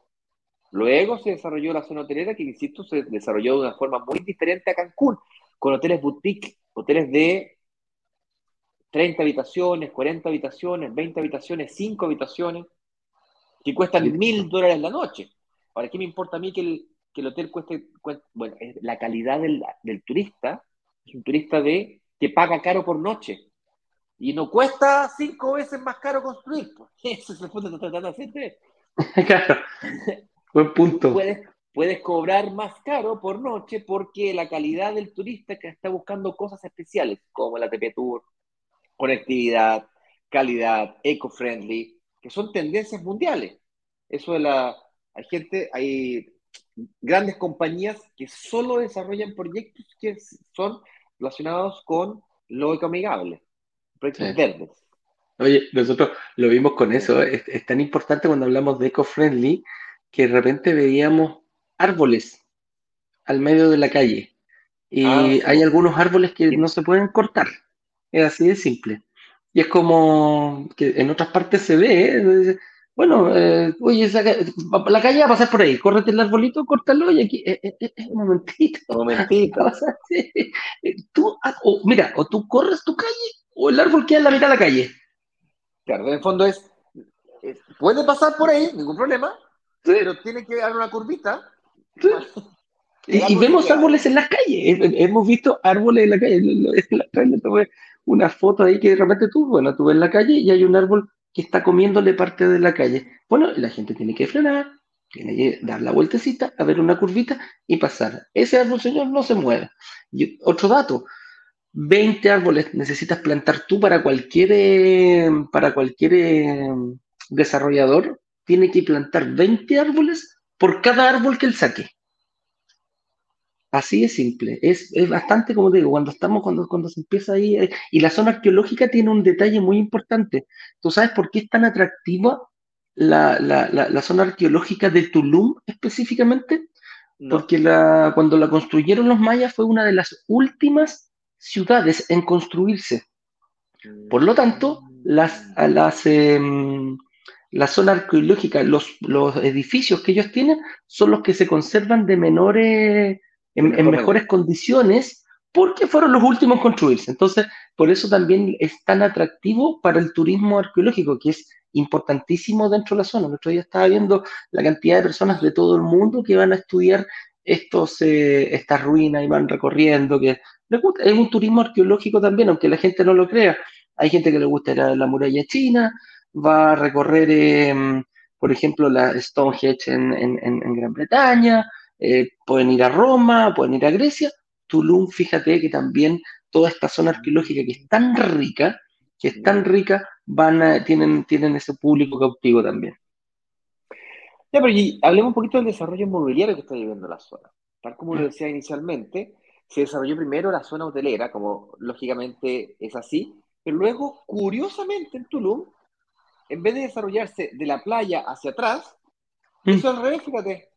Luego se desarrolló la zona hotelera, que insisto, se desarrolló de una forma muy diferente a Cancún, con hoteles boutique, hoteles de 30 habitaciones, 40 habitaciones, 20 habitaciones, 5 habitaciones, que cuestan mil dólares la noche. Ahora, ¿qué me importa a mí que el, que el hotel cueste, Bueno, la calidad del, del turista es un turista de que paga caro por noche. Y no cuesta cinco veces más caro construir. Eso es lo que estás tratando de hacer. claro. Buen punto. Puedes, puedes cobrar más caro por noche porque la calidad del turista que está buscando cosas especiales, como la TP Tour, conectividad, calidad, eco-friendly, que son tendencias mundiales. Eso de la, hay gente, hay grandes compañías que solo desarrollan proyectos que son relacionados con lo ecoamigable, proyectos verdes. Oye, nosotros lo vimos con eso, es, tan importante cuando hablamos de eco-friendly que de repente veíamos árboles al medio de la calle y ah, hay algunos árboles que no se pueden cortar, es así de simple. Y es como que en otras partes se ve, ¿eh? bueno, eh, oye, la calle va a pasar por ahí, córrete el arbolito, córtalo y aquí, eh, eh, eh un momentito. Un momentito. tú, ah, mira, o tú corres tu calle o el árbol queda en la mitad de la calle. Claro, en el fondo es, puede pasar por ahí, ningún problema, pero tiene que dar una curvita. Y, vemos árboles en las calles, hemos visto árboles en la calle. Una foto ahí que de repente tú, bueno, tú ves la calle y hay un árbol que está comiéndole parte de la calle. Bueno, la gente tiene que frenar, tiene que dar la vueltecita, a ver una curvita y pasar. Ese árbol, señor, no se mueve. Y otro dato, 20 árboles necesitas plantar tú para cualquier, eh, para cualquier eh, desarrollador, tiene que plantar 20 árboles por cada árbol que él saque. Así es simple. Es, bastante, como digo, cuando estamos, cuando, cuando se empieza ahí. Eh, y la zona arqueológica tiene un detalle muy importante. ¿Tú sabes por qué es tan atractiva la, zona arqueológica de Tulum específicamente? Porque la, cuando la construyeron los mayas fue una de las últimas ciudades en construirse. Por lo tanto, las, las, em, la zona arqueológica, los, los edificios que ellos tienen son los que se conservan de menores en, mejores condiciones porque fueron los últimos en construirse. Entonces, por eso también es tan atractivo para el turismo arqueológico, que es importantísimo dentro de la zona. El otro día estaba viendo la cantidad de personas de todo el mundo que van a estudiar estos, eh, estas ruinas y van recorriendo, que Es un turismo arqueológico también, aunque la gente no lo crea. Hay gente que le gusta ir a la muralla china, va a recorrer, em, por ejemplo, la Stonehenge en, en Gran Bretaña, eh, pueden ir a Roma, pueden ir a Grecia. Tulum, fíjate que también toda esta zona arqueológica que es tan rica, que es tan rica, van tienen, tienen ese público cautivo también. Ya, pero hablemos un poquito del desarrollo inmobiliario que está viviendo la zona. Tal como lo mm. decía inicialmente, se desarrolló primero la zona hotelera, como lógicamente es así, pero luego, curiosamente, en Tulum, en vez de desarrollarse de la playa hacia atrás, mm. hizo al revés, fíjate,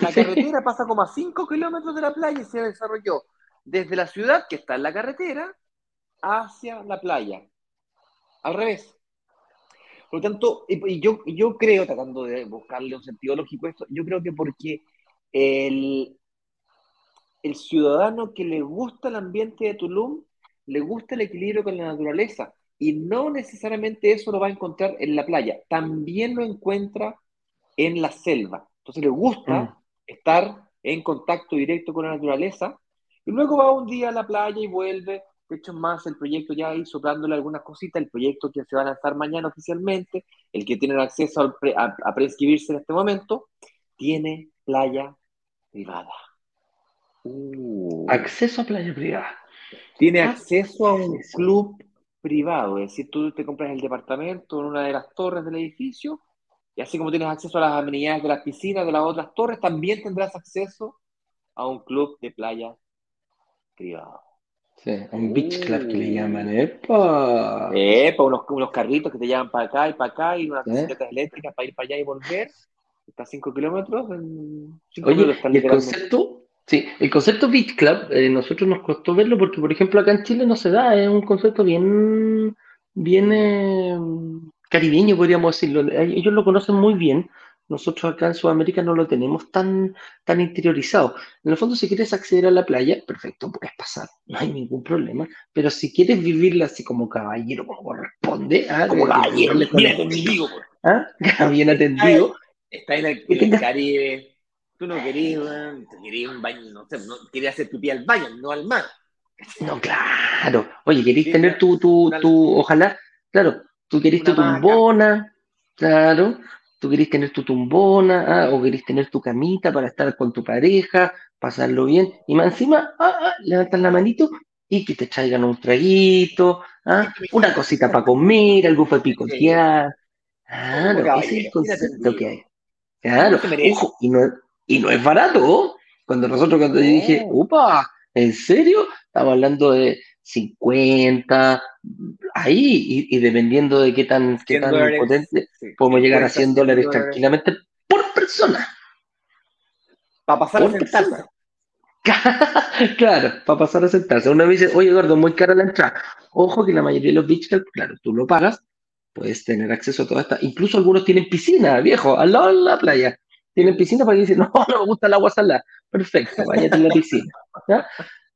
la carretera pasa como a 5 kilómetros de la playa y se desarrolló desde la ciudad, que está en la carretera, hacia la playa. Al revés. Por lo tanto, y yo, yo creo, tratando de buscarle un sentido lógico a esto, yo creo que porque el, el ciudadano que le gusta el ambiente de Tulum, le gusta el equilibrio con la naturaleza, y no necesariamente eso lo va a encontrar en la playa, también lo encuentra en la selva. Entonces le gusta mm. estar en contacto directo con la naturaleza y luego va un día a la playa y vuelve. De hecho, más el proyecto ya ahí soplándole algunas cositas, el proyecto que se va a lanzar mañana oficialmente, el que tiene acceso a, prescribirse en este momento, tiene playa privada. Uh. Acceso a playa privada. Tiene ah, acceso a un club privado, es decir, tú te compras el departamento en una de las torres del edificio y así como tienes acceso a las amenidades de las piscinas de las otras torres, también tendrás acceso a un club de playa privado. Sí, un beach club que le uh. llaman, ¡epa! ¡Epa! Unos, unos carritos que te llevan para acá y para acá y unas bicicletas eléctricas para ir para allá y volver. Está a 5 kilómetros. Oye, el concepto, sí, el concepto beach club, eh, nosotros nos costó verlo porque, por ejemplo, acá en Chile no se da, es un concepto bien, bien, eh, caribeño, podríamos decirlo. Ellos lo conocen muy bien. Nosotros acá en Sudamérica no lo tenemos tan, tan interiorizado. En el fondo, si quieres acceder a la playa, perfecto, puedes pasar, no hay ningún problema. Pero si quieres vivirla así como caballero, como corresponde, ¿ah? como caballero, bien atendido, ¿ah? bien atendido. Está en el, Caribe, tú no querías, querías un baño, no sé, no, querías hacer pipí al baño, no al mar. No, claro. Oye, querías tener tu, tu, tu, ojalá, claro, Tú querés tu tumbona, claro, tú querés tener tu tumbona, ah, o querés tener tu camita para estar con tu pareja, pasarlo bien, y más encima, ah, ah, levantas la manito y que te traigan un traguito, ah, una cosita para comer, algo para picotear. Claro, Como ese es el concepto que hay. Claro, ojo, y no, y no es barato. Cuando nosotros, cuando yo dije, upa, ¿en serio? Estamos hablando de 50, ahí, y, y dependiendo de qué tan, qué 100 tan dólares, potente, sí, podemos llegar a 50, 100 dólares 100 tranquilamente por persona. Para pasar a sentarse. Claro, para pasar a sentarse. Uno me dice, oye Eduardo, muy cara la entrada. Ojo que la mayoría de los beach clubs, claro, tú lo pagas, puedes tener acceso a toda esta. Incluso algunos tienen piscina, viejo, al lado de la playa. Tienen piscina para que dicen, no, no me gusta el agua salada. Perfecto, váyate en la piscina. ¿ya?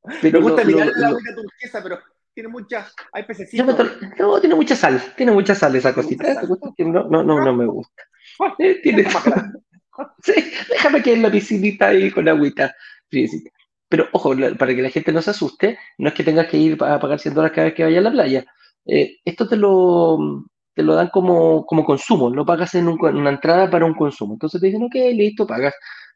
Me Pero lo- gusta lo- mirar la lo- agüita turquesa, pero tiene mucha. Hay pececitos. me to- no, tiene mucha sal, tiene mucha sal esa cosita. sal. que no, no, no, no me gusta. Eh, tiene-. Sí, déjame que en la piscinita ahí con agüita friecita. Pero ojo, la- para que la gente no se asuste, no es que tengas que ir a pagar 100 dólares cada vez que vayas a la playa. Eh, esto te lo, te lo dan como, como consumo, lo pagas en, un- en una entrada para un consumo. Entonces te dicen, ok, listo, pagas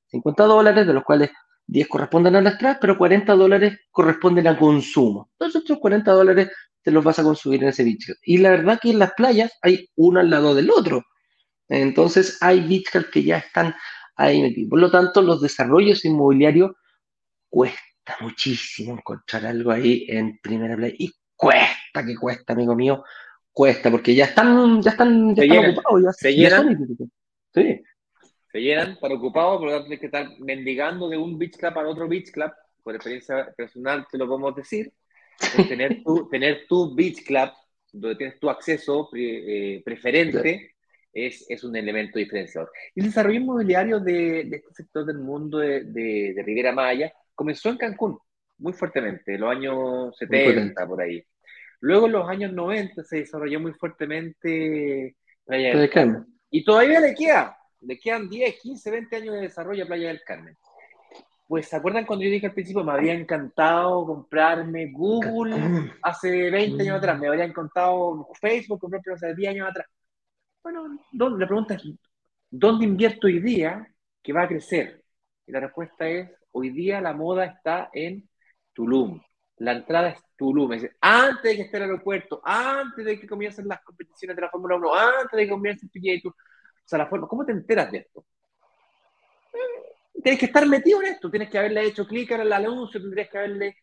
50 dólares, de los cuales 10 corresponden a la entrada, pero 40 dólares corresponden a consumo. Entonces estos 40 dólares te los vas a consumir en ese beach. Y la verdad que en las playas hay uno al lado del otro. Entonces hay beach que ya están ahí metidos. Por lo tanto, los desarrollos inmobiliarios cuesta muchísimo encontrar algo ahí en primera playa. Y cuesta, que cuesta, amigo mío, cuesta, porque ya están, ya están, ya Se están llenan, ocupados, ya, se ya son llenan. idénticos. Sí, Se llenan para ocupados, por lo tanto tienes que estar mendigando de un beach club a otro beach club. Por experiencia personal te lo podemos decir. Tener, tu, tener tu beach club, donde tienes tu acceso pre- eh, preferente, es, es un elemento diferenciador. Y el desarrollo inmobiliario de, de este sector del mundo de, de, de Riviera Maya comenzó en Cancún, muy fuertemente, en los años 70, por ahí. Luego en los años 90 se desarrolló muy fuertemente Playa del Carmen. y todavía le queda, le quedan 10, 15, 20 años de desarrollo a Playa del Carmen. Pues, ¿se acuerdan cuando yo dije al principio, me habría encantado comprarme Google hace 20 años atrás? Me habría encantado Facebook comprarme hace 10 años atrás. Bueno, ¿dónde? la pregunta es, ¿dónde invierto hoy día que va a crecer? Y la respuesta es, hoy día la moda está en Tulum. La entrada es Tulum. Antes de que esté el aeropuerto, antes de que comiencen las competiciones de la Fórmula 1, antes de que comience el Tour. O sea, la forma, ¿cómo te enteras de esto? Tienes que estar metido en esto, tienes que haberle hecho clic en el anuncio, tendrías que haberle...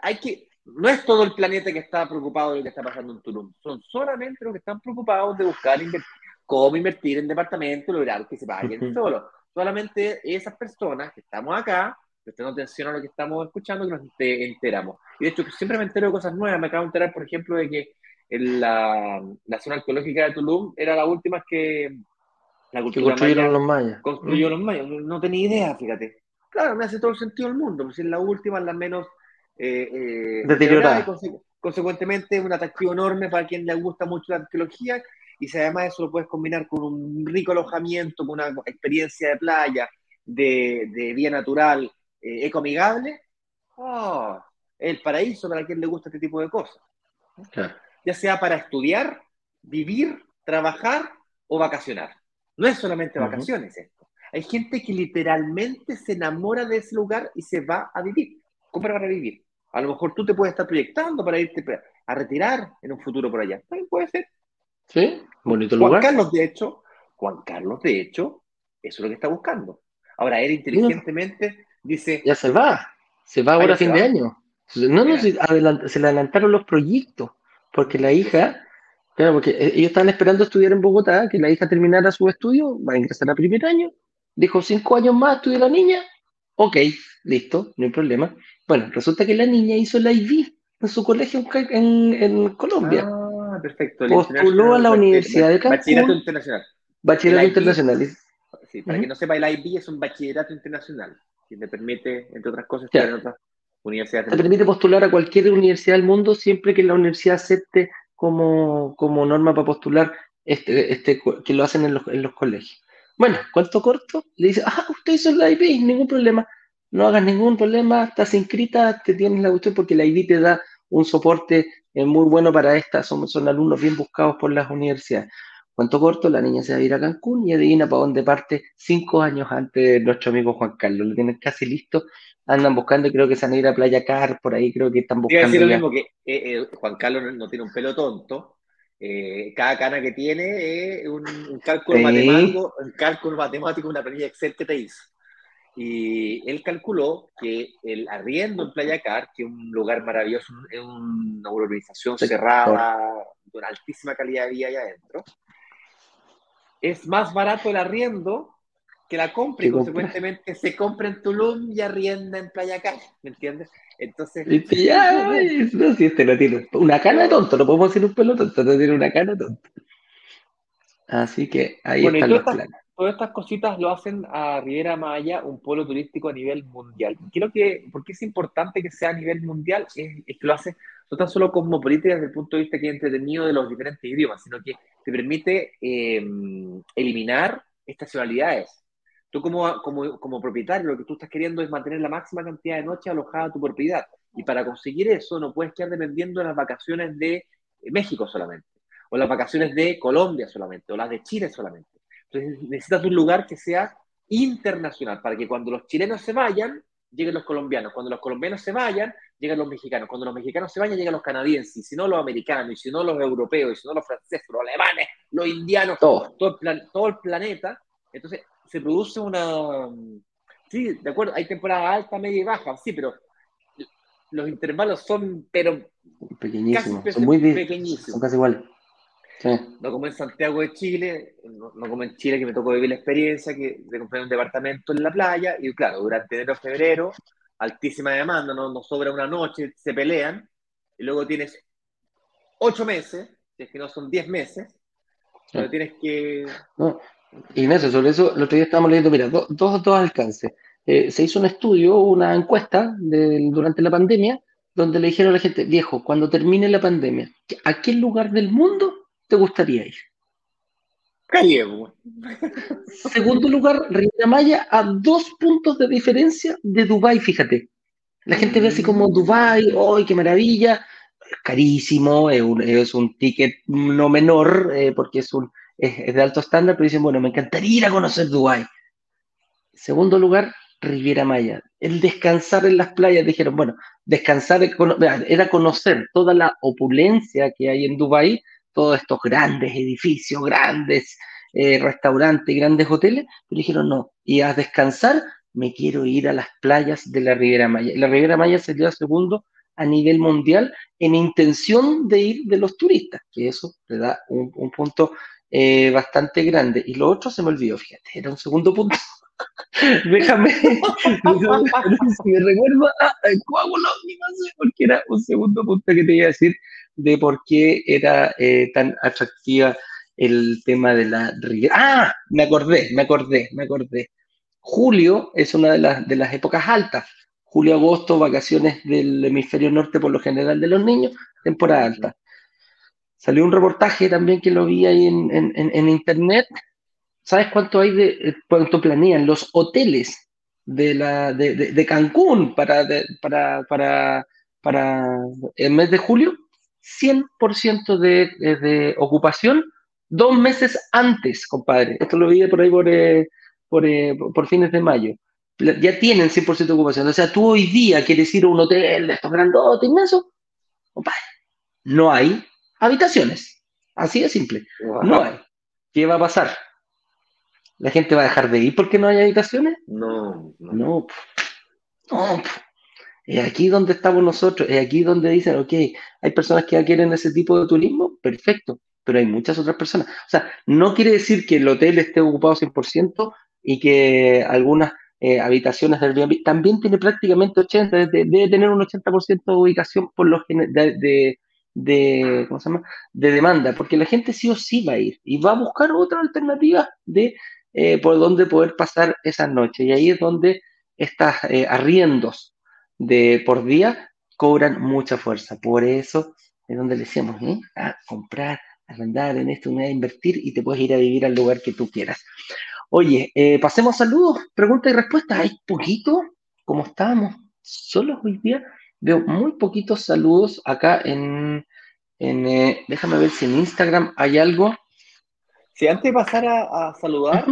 Hay que... No es todo el planeta que está preocupado de lo que está pasando en Tulum, son solamente los que están preocupados de buscar invertir, cómo invertir en departamentos, lograr que se paguen Ujú. solos. Solamente esas personas que estamos acá, prestando atención a lo que estamos escuchando, que nos ente- enteramos. Y de hecho, siempre me entero de cosas nuevas. Me acabo de enterar, por ejemplo, de que en la, la zona arqueológica de Tulum era la última que la Que cultura construyeron maya los mayas. construyó los mayas. No, tenía idea, fíjate. Claro, me hace todo el sentido del mundo, pues es la última, la menos eh, eh, Deteriorada. conse- consecuentemente un atractivo enorme para quien le gusta mucho la arqueología y si además eso lo puedes combinar con un rico alojamiento, con una experiencia de playa, de, de vía natural, eh, ecoamigable, oh, el paraíso para quien le gusta este tipo de cosas. Claro. Ya sea para estudiar, vivir, trabajar o vacacionar. No es solamente vacaciones esto. Hay gente que literalmente se enamora de ese lugar y se va a vivir. Compra para vivir. A lo mejor tú te puedes estar proyectando para irte a retirar en un futuro por allá. También puede ser. ¿Sí? Bonito Juan lugar. Carlos, de hecho, Juan Carlos, de hecho, eso es lo que está buscando. Ahora, él inteligentemente dice, Ya se va. Se va Ah, ahora a fin de año. No, no, Mira. se, adelant- se le adelantaron los proyectos. Porque la hija, claro, porque eh, ellos estaban esperando estudiar en Bogotá, que la hija terminara su estudio, va a ingresar a primer año. Dijo cinco años más, estudia la niña. Ok, listo, no hay problema. Bueno, resulta que la niña hizo el IB en su colegio en, Colombia. ah, perfecto. el Postuló a la Universidad de Cancún. Bachillerato internacional. Bachillerato internacional. Sí, para quien no sepa, el IB es un bachillerato internacional que le permite, entre otras cosas, estar en otras universidades. te permite postular a cualquier universidad del mundo siempre que la universidad acepte como, como norma para postular este, este, que lo hacen en los, en los colegios. Bueno, cuento corto, le dice, ah, usted hizo la IB, ningún problema, no hagas ningún problema, estás inscrita, te tienes la cuestión porque la IB te da un soporte eh, muy bueno para esta, son, son alumnos bien buscados por las universidades. Cuento corto, la niña se va a ir a Cancún y adivina para dónde parte cinco años antes de nuestro amigo Juan Carlos. Lo tienen casi listo, andan buscando y creo que se van a ir a Playa Car, por ahí creo que están buscando decir lo ya. mismo que eh, eh, Juan Carlos no, no tiene un pelo tonto. Eh, cada cana que tiene es un, cálculo matemático, un cálculo matemático, una planilla Excel que te hizo. Y él calculó que el arriendo en Playa Car, que es un lugar maravilloso, es una urbanización cerrada, una altísima calidad de vida allá adentro, es más barato el arriendo que la compra y consecuentemente se compra en Tulum y arrienda en Playa Car, ¿me entiendes? Entonces. ya, no, si este no tiene una cana tonto, no podemos decir un pelo tonto, no tiene una cana tonto. Así que ahí están los planes. Todas estas cositas lo hacen a Riviera Maya un pueblo turístico a nivel mundial. Creo que, porque es importante que sea a nivel mundial, es, que lo hace no tan solo cosmopolita desde el punto de vista que es entretenido de los diferentes idiomas, sino que te permite eh, eliminar estacionalidades Tú como, como, como, propietario lo que tú estás queriendo es mantener la máxima cantidad de noches alojada a tu propiedad. Y para conseguir eso no puedes quedar dependiendo de las vacaciones de México solamente, o las vacaciones de Colombia solamente, o las de Chile solamente. Entonces necesitas un lugar que sea internacional, para que cuando los chilenos se vayan, lleguen los colombianos. Cuando los colombianos se vayan, llegan los mexicanos. Cuando los mexicanos se vayan, llegan los canadienses. Y si no los americanos, y si no los europeos, y si no los franceses, los alemanes, los indianos, todo, todo, el, todo el planeta. Entonces, se produce una... Sí, de acuerdo, hay temporada alta, media y baja, sí, pero los intervalos son, pero... Pequeñísimos, son muy pequeñísimos. Son casi iguales. No como en Santiago de Chile, no, como en Chile que me tocó vivir la experiencia que de comprar un departamento en la playa y claro, durante enero febrero, altísima demanda, no nos sobra una noche, se pelean y luego tienes ocho meses, si es que no son diez meses, pero tienes que... Ignacio, sobre eso, el otro día estábamos leyendo, mira, dos, dos alcances. Eh, se hizo un estudio, una encuesta durante la pandemia, donde le dijeron a la gente, viejo, cuando termine la pandemia, ¿a qué lugar del mundo te gustaría ir? Gallego. Segundo lugar, Riviera Maya, a dos puntos de diferencia de Dubái, fíjate. La gente ve así como Dubái, ¡ay, qué maravilla! Carísimo, es un, es un ticket no menor, eh, porque es un es, de alto estándar, pero dicen, bueno, me encantaría ir a conocer Dubái. Segundo lugar, Riviera Maya. El descansar en las playas, dijeron, bueno, descansar era conocer toda la opulencia que hay en Dubái, todos estos grandes edificios, grandes eh, restaurantes, grandes hoteles, pero dijeron, no, y a descansar me quiero ir a las playas de la Riviera Maya. la Riviera Maya sería segundo a nivel mundial en intención de ir de los turistas, que eso le da un, un punto eh, bastante grande. Y lo otro se me olvidó, fíjate, era un segundo punto. Déjame, si me recuerdo, ah, coágulo, no sé, porque era un segundo punto que te iba a decir de por qué era eh, tan atractiva el tema de la Ah, me acordé, me acordé, me acordé. Julio es una de las, de las épocas altas. Julio, agosto, vacaciones del hemisferio norte por lo general de los niños, temporada alta. Salió un reportaje también que lo vi ahí en, internet. ¿Sabes cuánto hay de, eh, cuánto planean los hoteles de, la, de, Cancún para, para, para, para el mes de julio? 100% de, de ocupación dos meses antes, compadre. Esto lo vi por ahí por, eh, eh, por, fines de mayo. Ya tienen 100% de ocupación. O sea, tú hoy día quieres ir a un hotel de estos grandotes, inmensos, compadre, no hay habitaciones. Así de simple. No hay. ¿Qué va a pasar? ¿La gente va a dejar de ir porque no hay habitaciones? No. No. No. Es aquí donde estamos nosotros. Es aquí donde dicen, ok, hay personas que ya quieren ese tipo de turismo. Perfecto. Pero hay muchas otras personas. O sea, no quiere decir que el hotel esté ocupado 100% y que algunas eh, habitaciones del Airbnb también tiene prácticamente 80, debe, tener un 80% de ubicación por lo de, de, de, ¿cómo se llama? de demanda, porque la gente sí o sí va a ir y va a buscar otra alternativa de eh, por dónde poder pasar esas noches. Y ahí es donde estas eh, arriendos de por día cobran mucha fuerza. Por eso es donde le decimos, ¿eh? a comprar, arrendar en esto, a invertir y te puedes ir a vivir al lugar que tú quieras. Oye, pasemos saludos, preguntas y respuestas. Hay poquito, como estábamos solos hoy día, Veo muy poquitos saludos acá en, eh, déjame ver si en Instagram hay algo. Si antes de pasar a, saludar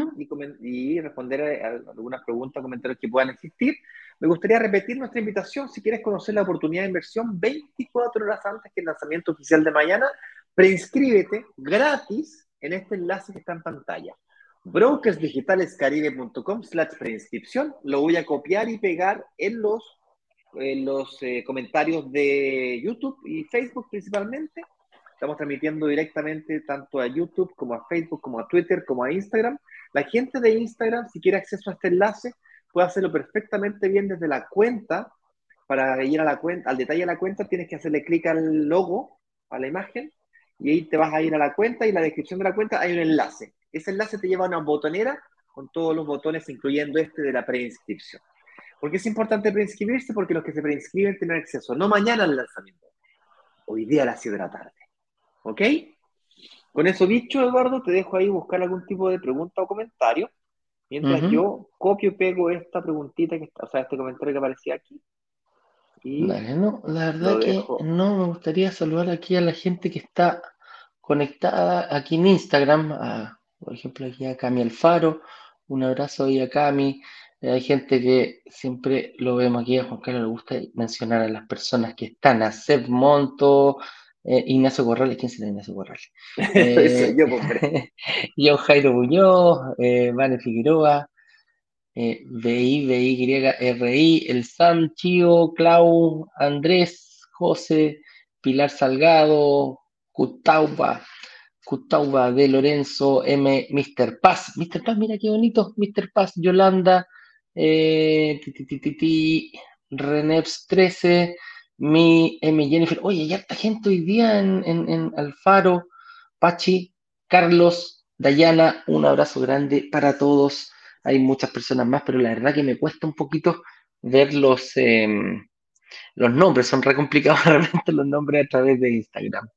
y, responder a, algunas preguntas, comentarios que puedan existir, me gustaría repetir nuestra invitación. Si quieres conocer la oportunidad de inversión 24 horas antes que el lanzamiento oficial de mañana, Preinscríbete gratis en este enlace que está en pantalla. brokersdigitalescaribe.com slash preinscripción. Lo voy a copiar y pegar en los, en los eh, comentarios de YouTube y Facebook principalmente. Estamos transmitiendo directamente tanto a YouTube como a Facebook, como a Twitter, como a Instagram. La gente de Instagram, si quiere acceso a este enlace, puede hacerlo perfectamente bien desde la cuenta. Para ir a la cuenta, al detalle de la cuenta, tienes que hacerle clic al logo, a la imagen, y ahí te vas a ir a la cuenta y en la descripción de la cuenta hay un enlace. Ese enlace te lleva a una botonera con todos los botones, incluyendo este de la preinscripción. ¿Por qué es importante preinscribirse? Porque los que se preinscriben tienen acceso, no mañana al lanzamiento, hoy día a las 7 de la tarde. ¿Ok? Con eso dicho, Eduardo, te dejo ahí buscar algún tipo de pregunta o comentario, mientras yo copio y pego esta preguntita, que está, o sea, este comentario que aparecía aquí. Y no, la verdad que no me gustaría saludar aquí a la gente que está conectada aquí en Instagram, por ejemplo, aquí a Cami Alfaro, un abrazo ahí a Cami. Hay gente que siempre lo vemos aquí, a Juan Carlos le gusta mencionar a las personas que están, a Seb Monto, eh, Ignacio Corrales, ¿quién será Ignacio Corrales? Eh, yo, yo, Jairo Muñoz, eh, Vane Figueroa, eh, BI, BY, El Sam, Chio, Clau, Andrés, José, Pilar Salgado, Cutauba, Cutauba de Lorenzo, M, Mr. Paz, Mr. Paz, mira qué bonito, Mr. Paz, Yolanda, eh, Reneps 13, mi M. Jennifer, oye, ya está gente hoy día en, en, Alfaro, Pachi, Carlos, Dayana, un abrazo grande para todos. Hay muchas personas más, pero la verdad que me cuesta un poquito ver los, em, los nombres, son re complicados realmente los nombres a través de Instagram.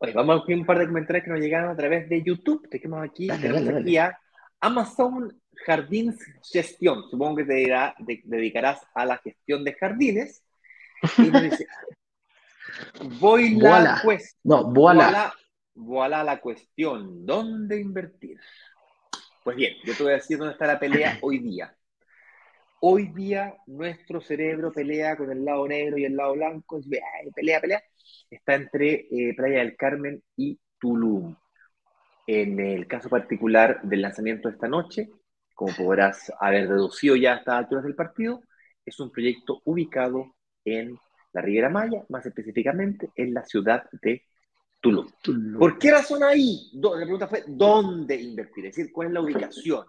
Oye, vamos a ver un par de comentarios que nos llegaron a través de YouTube. Tenemos aquí, aquí a Amazon Jardins Gestión. Supongo que te, dedicarás a la gestión de jardines. Y dice, voy la cuestión. No, voilà. voilà. la cuestión. ¿Dónde invertir? Pues bien, yo te voy a decir dónde está la pelea hoy día. Hoy día nuestro cerebro pelea con el lado negro y el lado blanco, pelea, pelea. Está entre eh, Playa del Carmen y Tulum. En el caso particular del lanzamiento de esta noche, como podrás haber deducido ya a estas alturas del partido, es un proyecto ubicado en la Riviera Maya, más específicamente en la ciudad de Tulum. ¿Por qué razón ahí? La pregunta fue, ¿dónde invertir? Es decir, ¿cuál es la ubicación?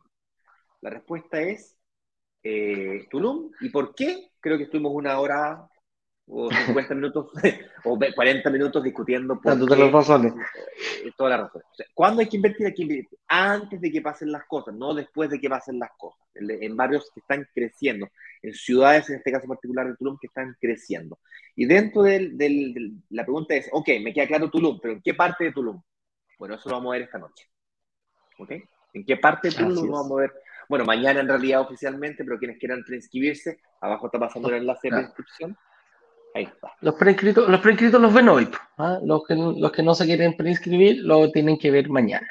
La respuesta es eh, Tulum. ¿Y por qué? Creo que estuvimos una hora o 50 minutos o 40 minutos discutiendo por todas las razones. Eh, todas las razones. ¿Cuándo hay que invertir? Hay que invertir antes de que pasen las cosas, no después de que pasen las cosas. En, barrios que están creciendo, en ciudades, en este caso particular de Tulum, que están creciendo. Y dentro de la pregunta es, ok, me queda claro Tulum, pero ¿en qué parte de Tulum? Bueno, eso lo vamos a ver esta noche. ¿Ok? ¿En qué parte de Tulum lo vamos a ver? Bueno, mañana en realidad oficialmente, pero quienes quieran preinscribirse, abajo está pasando el enlace de inscripción. Ahí está. Los preinscritos los, preinscritos los ven hoy. ¿ah? Los, que, los que no se quieren preinscribir lo tienen que ver mañana.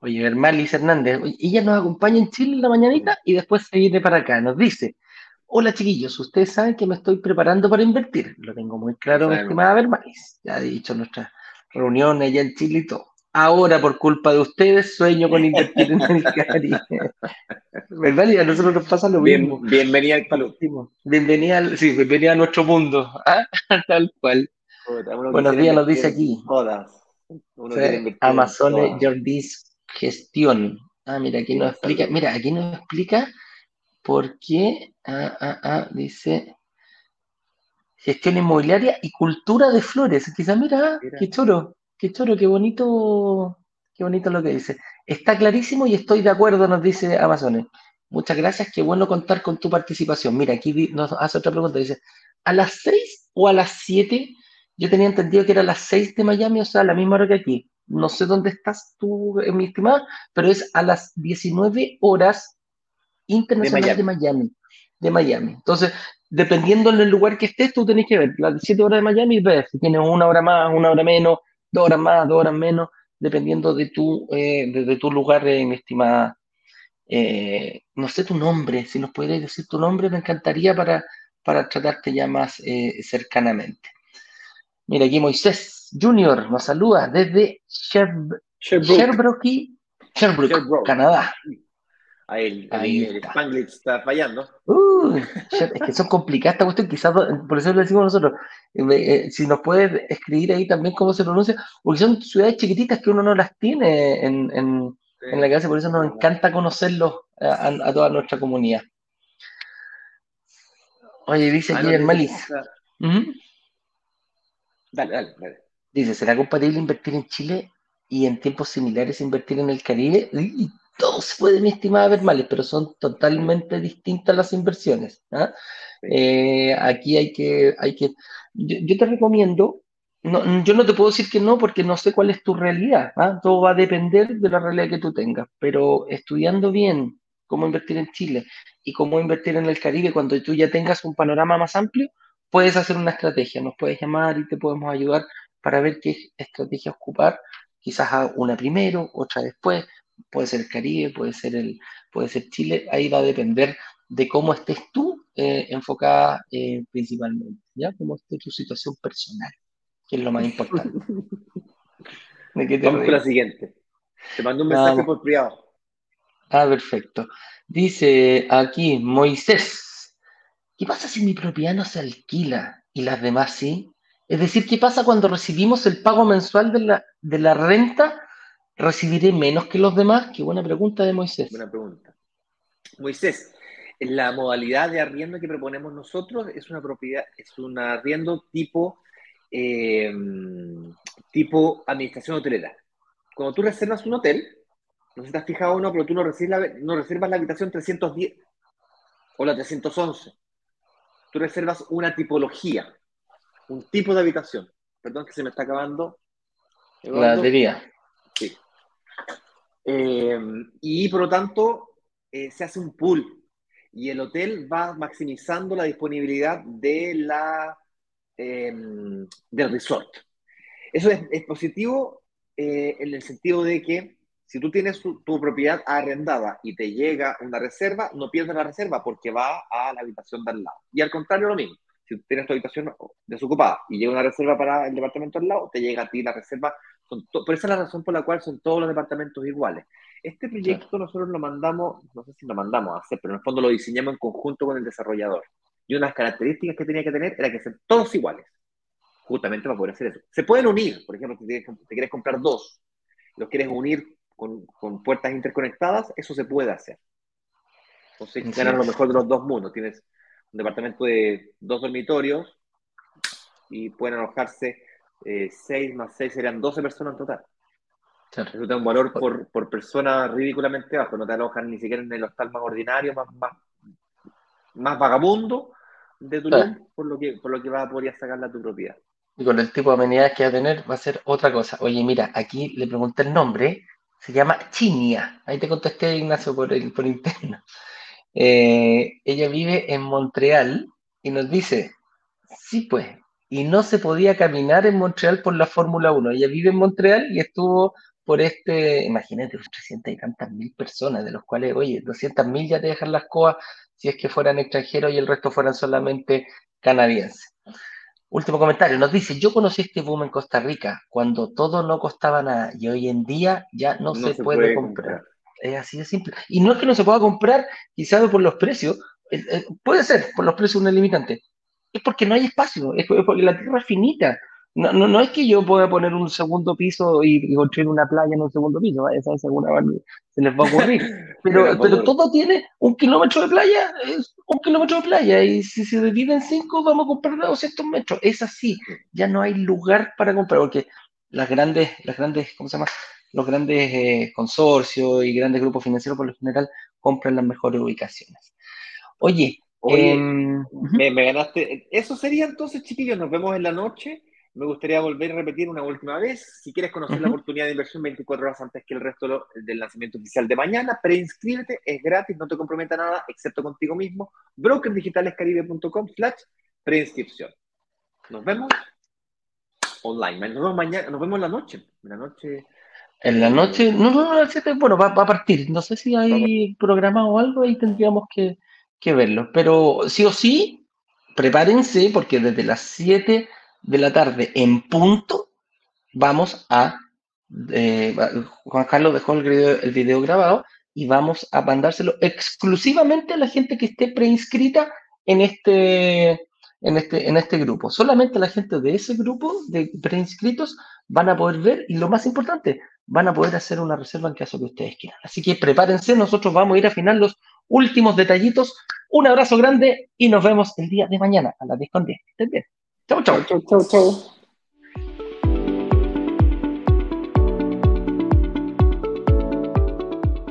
Oye, Hermalis Hernández, ella nos acompaña en Chile en la mañanita y después se viene para acá. Nos dice, hola chiquillos, ustedes saben que me estoy preparando para invertir. Lo tengo muy claro, mi estimada Hermalis. Ya he dicho nuestra reunión allá en Chile y todo. Ahora, por culpa de ustedes, sueño con invertir en el Caribe. ¿Verdad? Y a nosotros nos pasa lo mismo. bienvenida al Palú. Bienvenida, sí, bienvenida a nuestro mundo. ¿ah? Tal cual. Buenos días, nos dice aquí. Amazon Jordis Gestión. Ah, mira, aquí nos explica. Mira, aquí nos explica por qué. Ah, ah, ah, dice. Gestión inmobiliaria y cultura de flores. Quizás, mira, mira, qué choro. Qué choro, qué bonito, qué bonito lo que dice. Está clarísimo y estoy de acuerdo, nos dice Amazones. Muchas gracias, qué bueno contar con tu participación. Mira, aquí nos hace otra pregunta, dice, ¿a las 6 o a las 7? Yo tenía entendido que era a las 6 de Miami, o sea, a la misma hora que aquí. No sé dónde estás tú, eh, mi estimada, pero es a las 19 horas internacionales de Miami. de Miami. Entonces, dependiendo del lugar que estés, tú tenés que ver las 7 horas de Miami y ver si tienes una hora más, una hora menos, dos horas más, dos horas menos, dependiendo de tu, eh, de, tu lugar, en mi estimada. Eh, no sé tu nombre, si nos pudieras decir tu nombre, me encantaría para, para tratarte ya más eh, cercanamente. Mira, aquí Moisés, Jr. nos saluda desde Sherbrooke, Sherbrooke, Canadá. Ahí el, Spanglish está fallando. Uh, es que son complicadas esta cuestión, quizás por eso lo decimos nosotros. Eh, eh, si nos puedes escribir ahí también cómo se pronuncia, porque son ciudades chiquititas que uno no las tiene en, en, en la cabeza, por eso nos encanta conocerlos a, toda nuestra comunidad. Oye, dice aquí el Malis. Dale, dale, dale. Dice, ¿será compatible invertir en Chile y en tiempos similares invertir en el Caribe? Todo se puede, mi estimada Bermales, pero son totalmente distintas las inversiones. ¿ah? Eh, aquí hay que, hay que, yo, te recomiendo, no, yo no te puedo decir que no porque no sé cuál es tu realidad, ¿ah? todo va a depender de la realidad que tú tengas, pero estudiando bien cómo invertir en Chile y cómo invertir en el Caribe cuando tú ya tengas un panorama más amplio, puedes hacer una estrategia, nos puedes llamar y te podemos ayudar para ver qué estrategia ocupar, quizás una primero, otra después, puede ser el Caribe, puede ser, el, puede ser Chile, ahí va a depender de cómo estés tú eh, enfocada eh, principalmente, ¿ya? Cómo esté tu situación personal, que es lo más importante. Vamos con la siguiente. Te mando un mensaje por privado. Ah, perfecto. Dice aquí Moisés, ¿qué pasa si mi propiedad no se alquila y las demás sí? Es decir, ¿qué pasa cuando recibimos el pago mensual de la, de la renta ¿Recibiré menos que los demás? Qué buena pregunta de Moisés. Buena pregunta. Moisés, la modalidad de arriendo que proponemos nosotros es una propiedad, es un arriendo tipo, eh, tipo administración hotelera. Cuando tú reservas un hotel, no sé si te has fijado o no, pero tú no, no reservas la habitación 310 o la 311. Tú reservas una tipología, un tipo de habitación. Perdón que se me está acabando. La batería. Eh, y por lo tanto, eh, se hace un pool y el hotel va maximizando la disponibilidad de la, em, del resort. Eso es, positivo eh, en el sentido de que si tú tienes tu, propiedad arrendada y te llega una reserva, no pierdes la reserva porque va a la habitación de al lado. Y al contrario, lo mismo. Si tienes tu habitación desocupada y llega una reserva para el departamento al lado, te llega a ti la reserva por esa es la razón por la cual son todos los departamentos iguales. Este proyecto nosotros lo mandamos, no sé si lo mandamos a hacer, pero en el fondo lo diseñamos en conjunto con el desarrollador. Y una de las características que tenía que tener era que sean todos iguales, justamente para poder hacer eso. Se pueden unir, por ejemplo, si te quieres comprar dos, los quieres unir con, con puertas interconectadas, eso se puede hacer. Entonces, ganan lo mejor de los dos mundos. Tienes un departamento de dos dormitorios y pueden alojarse 6 eh, más 6 serían 12 personas en total. Eso da un valor por, por, persona ridículamente bajo, no te alojan ni siquiera en el hostal más ordinario, más, más, más vagabundo de tu por lo que por lo que vas a poder sacarla a tu propiedad. Y con el tipo de amenidades que va a tener va a ser otra cosa. Oye, mira, aquí le pregunté el nombre, se llama Chinia. Ahí te contesté, Ignacio, por, el, por interno. Eh, ella vive en Montreal y nos dice, sí, pues, y no se podía caminar en Montreal por la Fórmula 1. Ella vive en Montreal y estuvo por este, imagínate, 300 y tantas mil personas, de los cuales, oye, 200 mil ya te dejan las coas si es que fueran extranjeros y el resto fueran solamente canadienses. Último comentario, nos dice, yo conocí este boom en Costa Rica cuando todo no costaba nada y hoy en día ya no, se, puede, comprar. Es así de simple. Y no es que no se pueda comprar, quizás por los precios, eh, eh, puede ser por los precios una limitante, es porque no hay espacio, es porque la tierra es finita. No, no, no es que yo pueda poner un segundo piso y, construir una playa en un segundo piso, esa es alguna se les va a ocurrir. Pero, pero todo tiene un kilómetro de playa, es un kilómetro de playa, y si se divide en cinco, vamos a comprar 200 metros. Es así, ya no hay lugar para comprar, porque las grandes, las grandes, ¿cómo se llama? Los grandes eh, consorcios y grandes grupos financieros por lo general compran las mejores ubicaciones. Oye, Em, me, ganaste. Eso sería entonces, chiquillos. Nos vemos en la noche. Me gustaría volver a repetir una última vez. Si quieres conocer la oportunidad de inversión 24 horas antes que el resto del lanzamiento oficial de mañana, preinscríbete, es gratis, no te comprometa nada, excepto contigo mismo. brokerdigitalescaribe.com slash preinscripción. Nos vemos online. Nos vemos mañana, nos vemos en la noche. En la noche. En la noche, no, no, no, bueno, va, va a partir. No sé si hay programa o algo, ahí tendríamos que, que verlo. Pero sí o sí, prepárense porque desde las 7 de la tarde en punto vamos a, eh, Juan Carlos dejó el video, grabado y vamos a mandárselo exclusivamente a la gente que esté preinscrita en este, en este, en este grupo. Solamente la gente de ese grupo de preinscritos van a poder ver y lo más importante, van a poder hacer una reserva en caso que ustedes quieran. Así que prepárense, nosotros vamos a ir a afinar los últimos detallitos. Un abrazo grande y nos vemos el día de mañana a las 10 con 10. Estén bien. Chau, chau. Chau, chau, chau.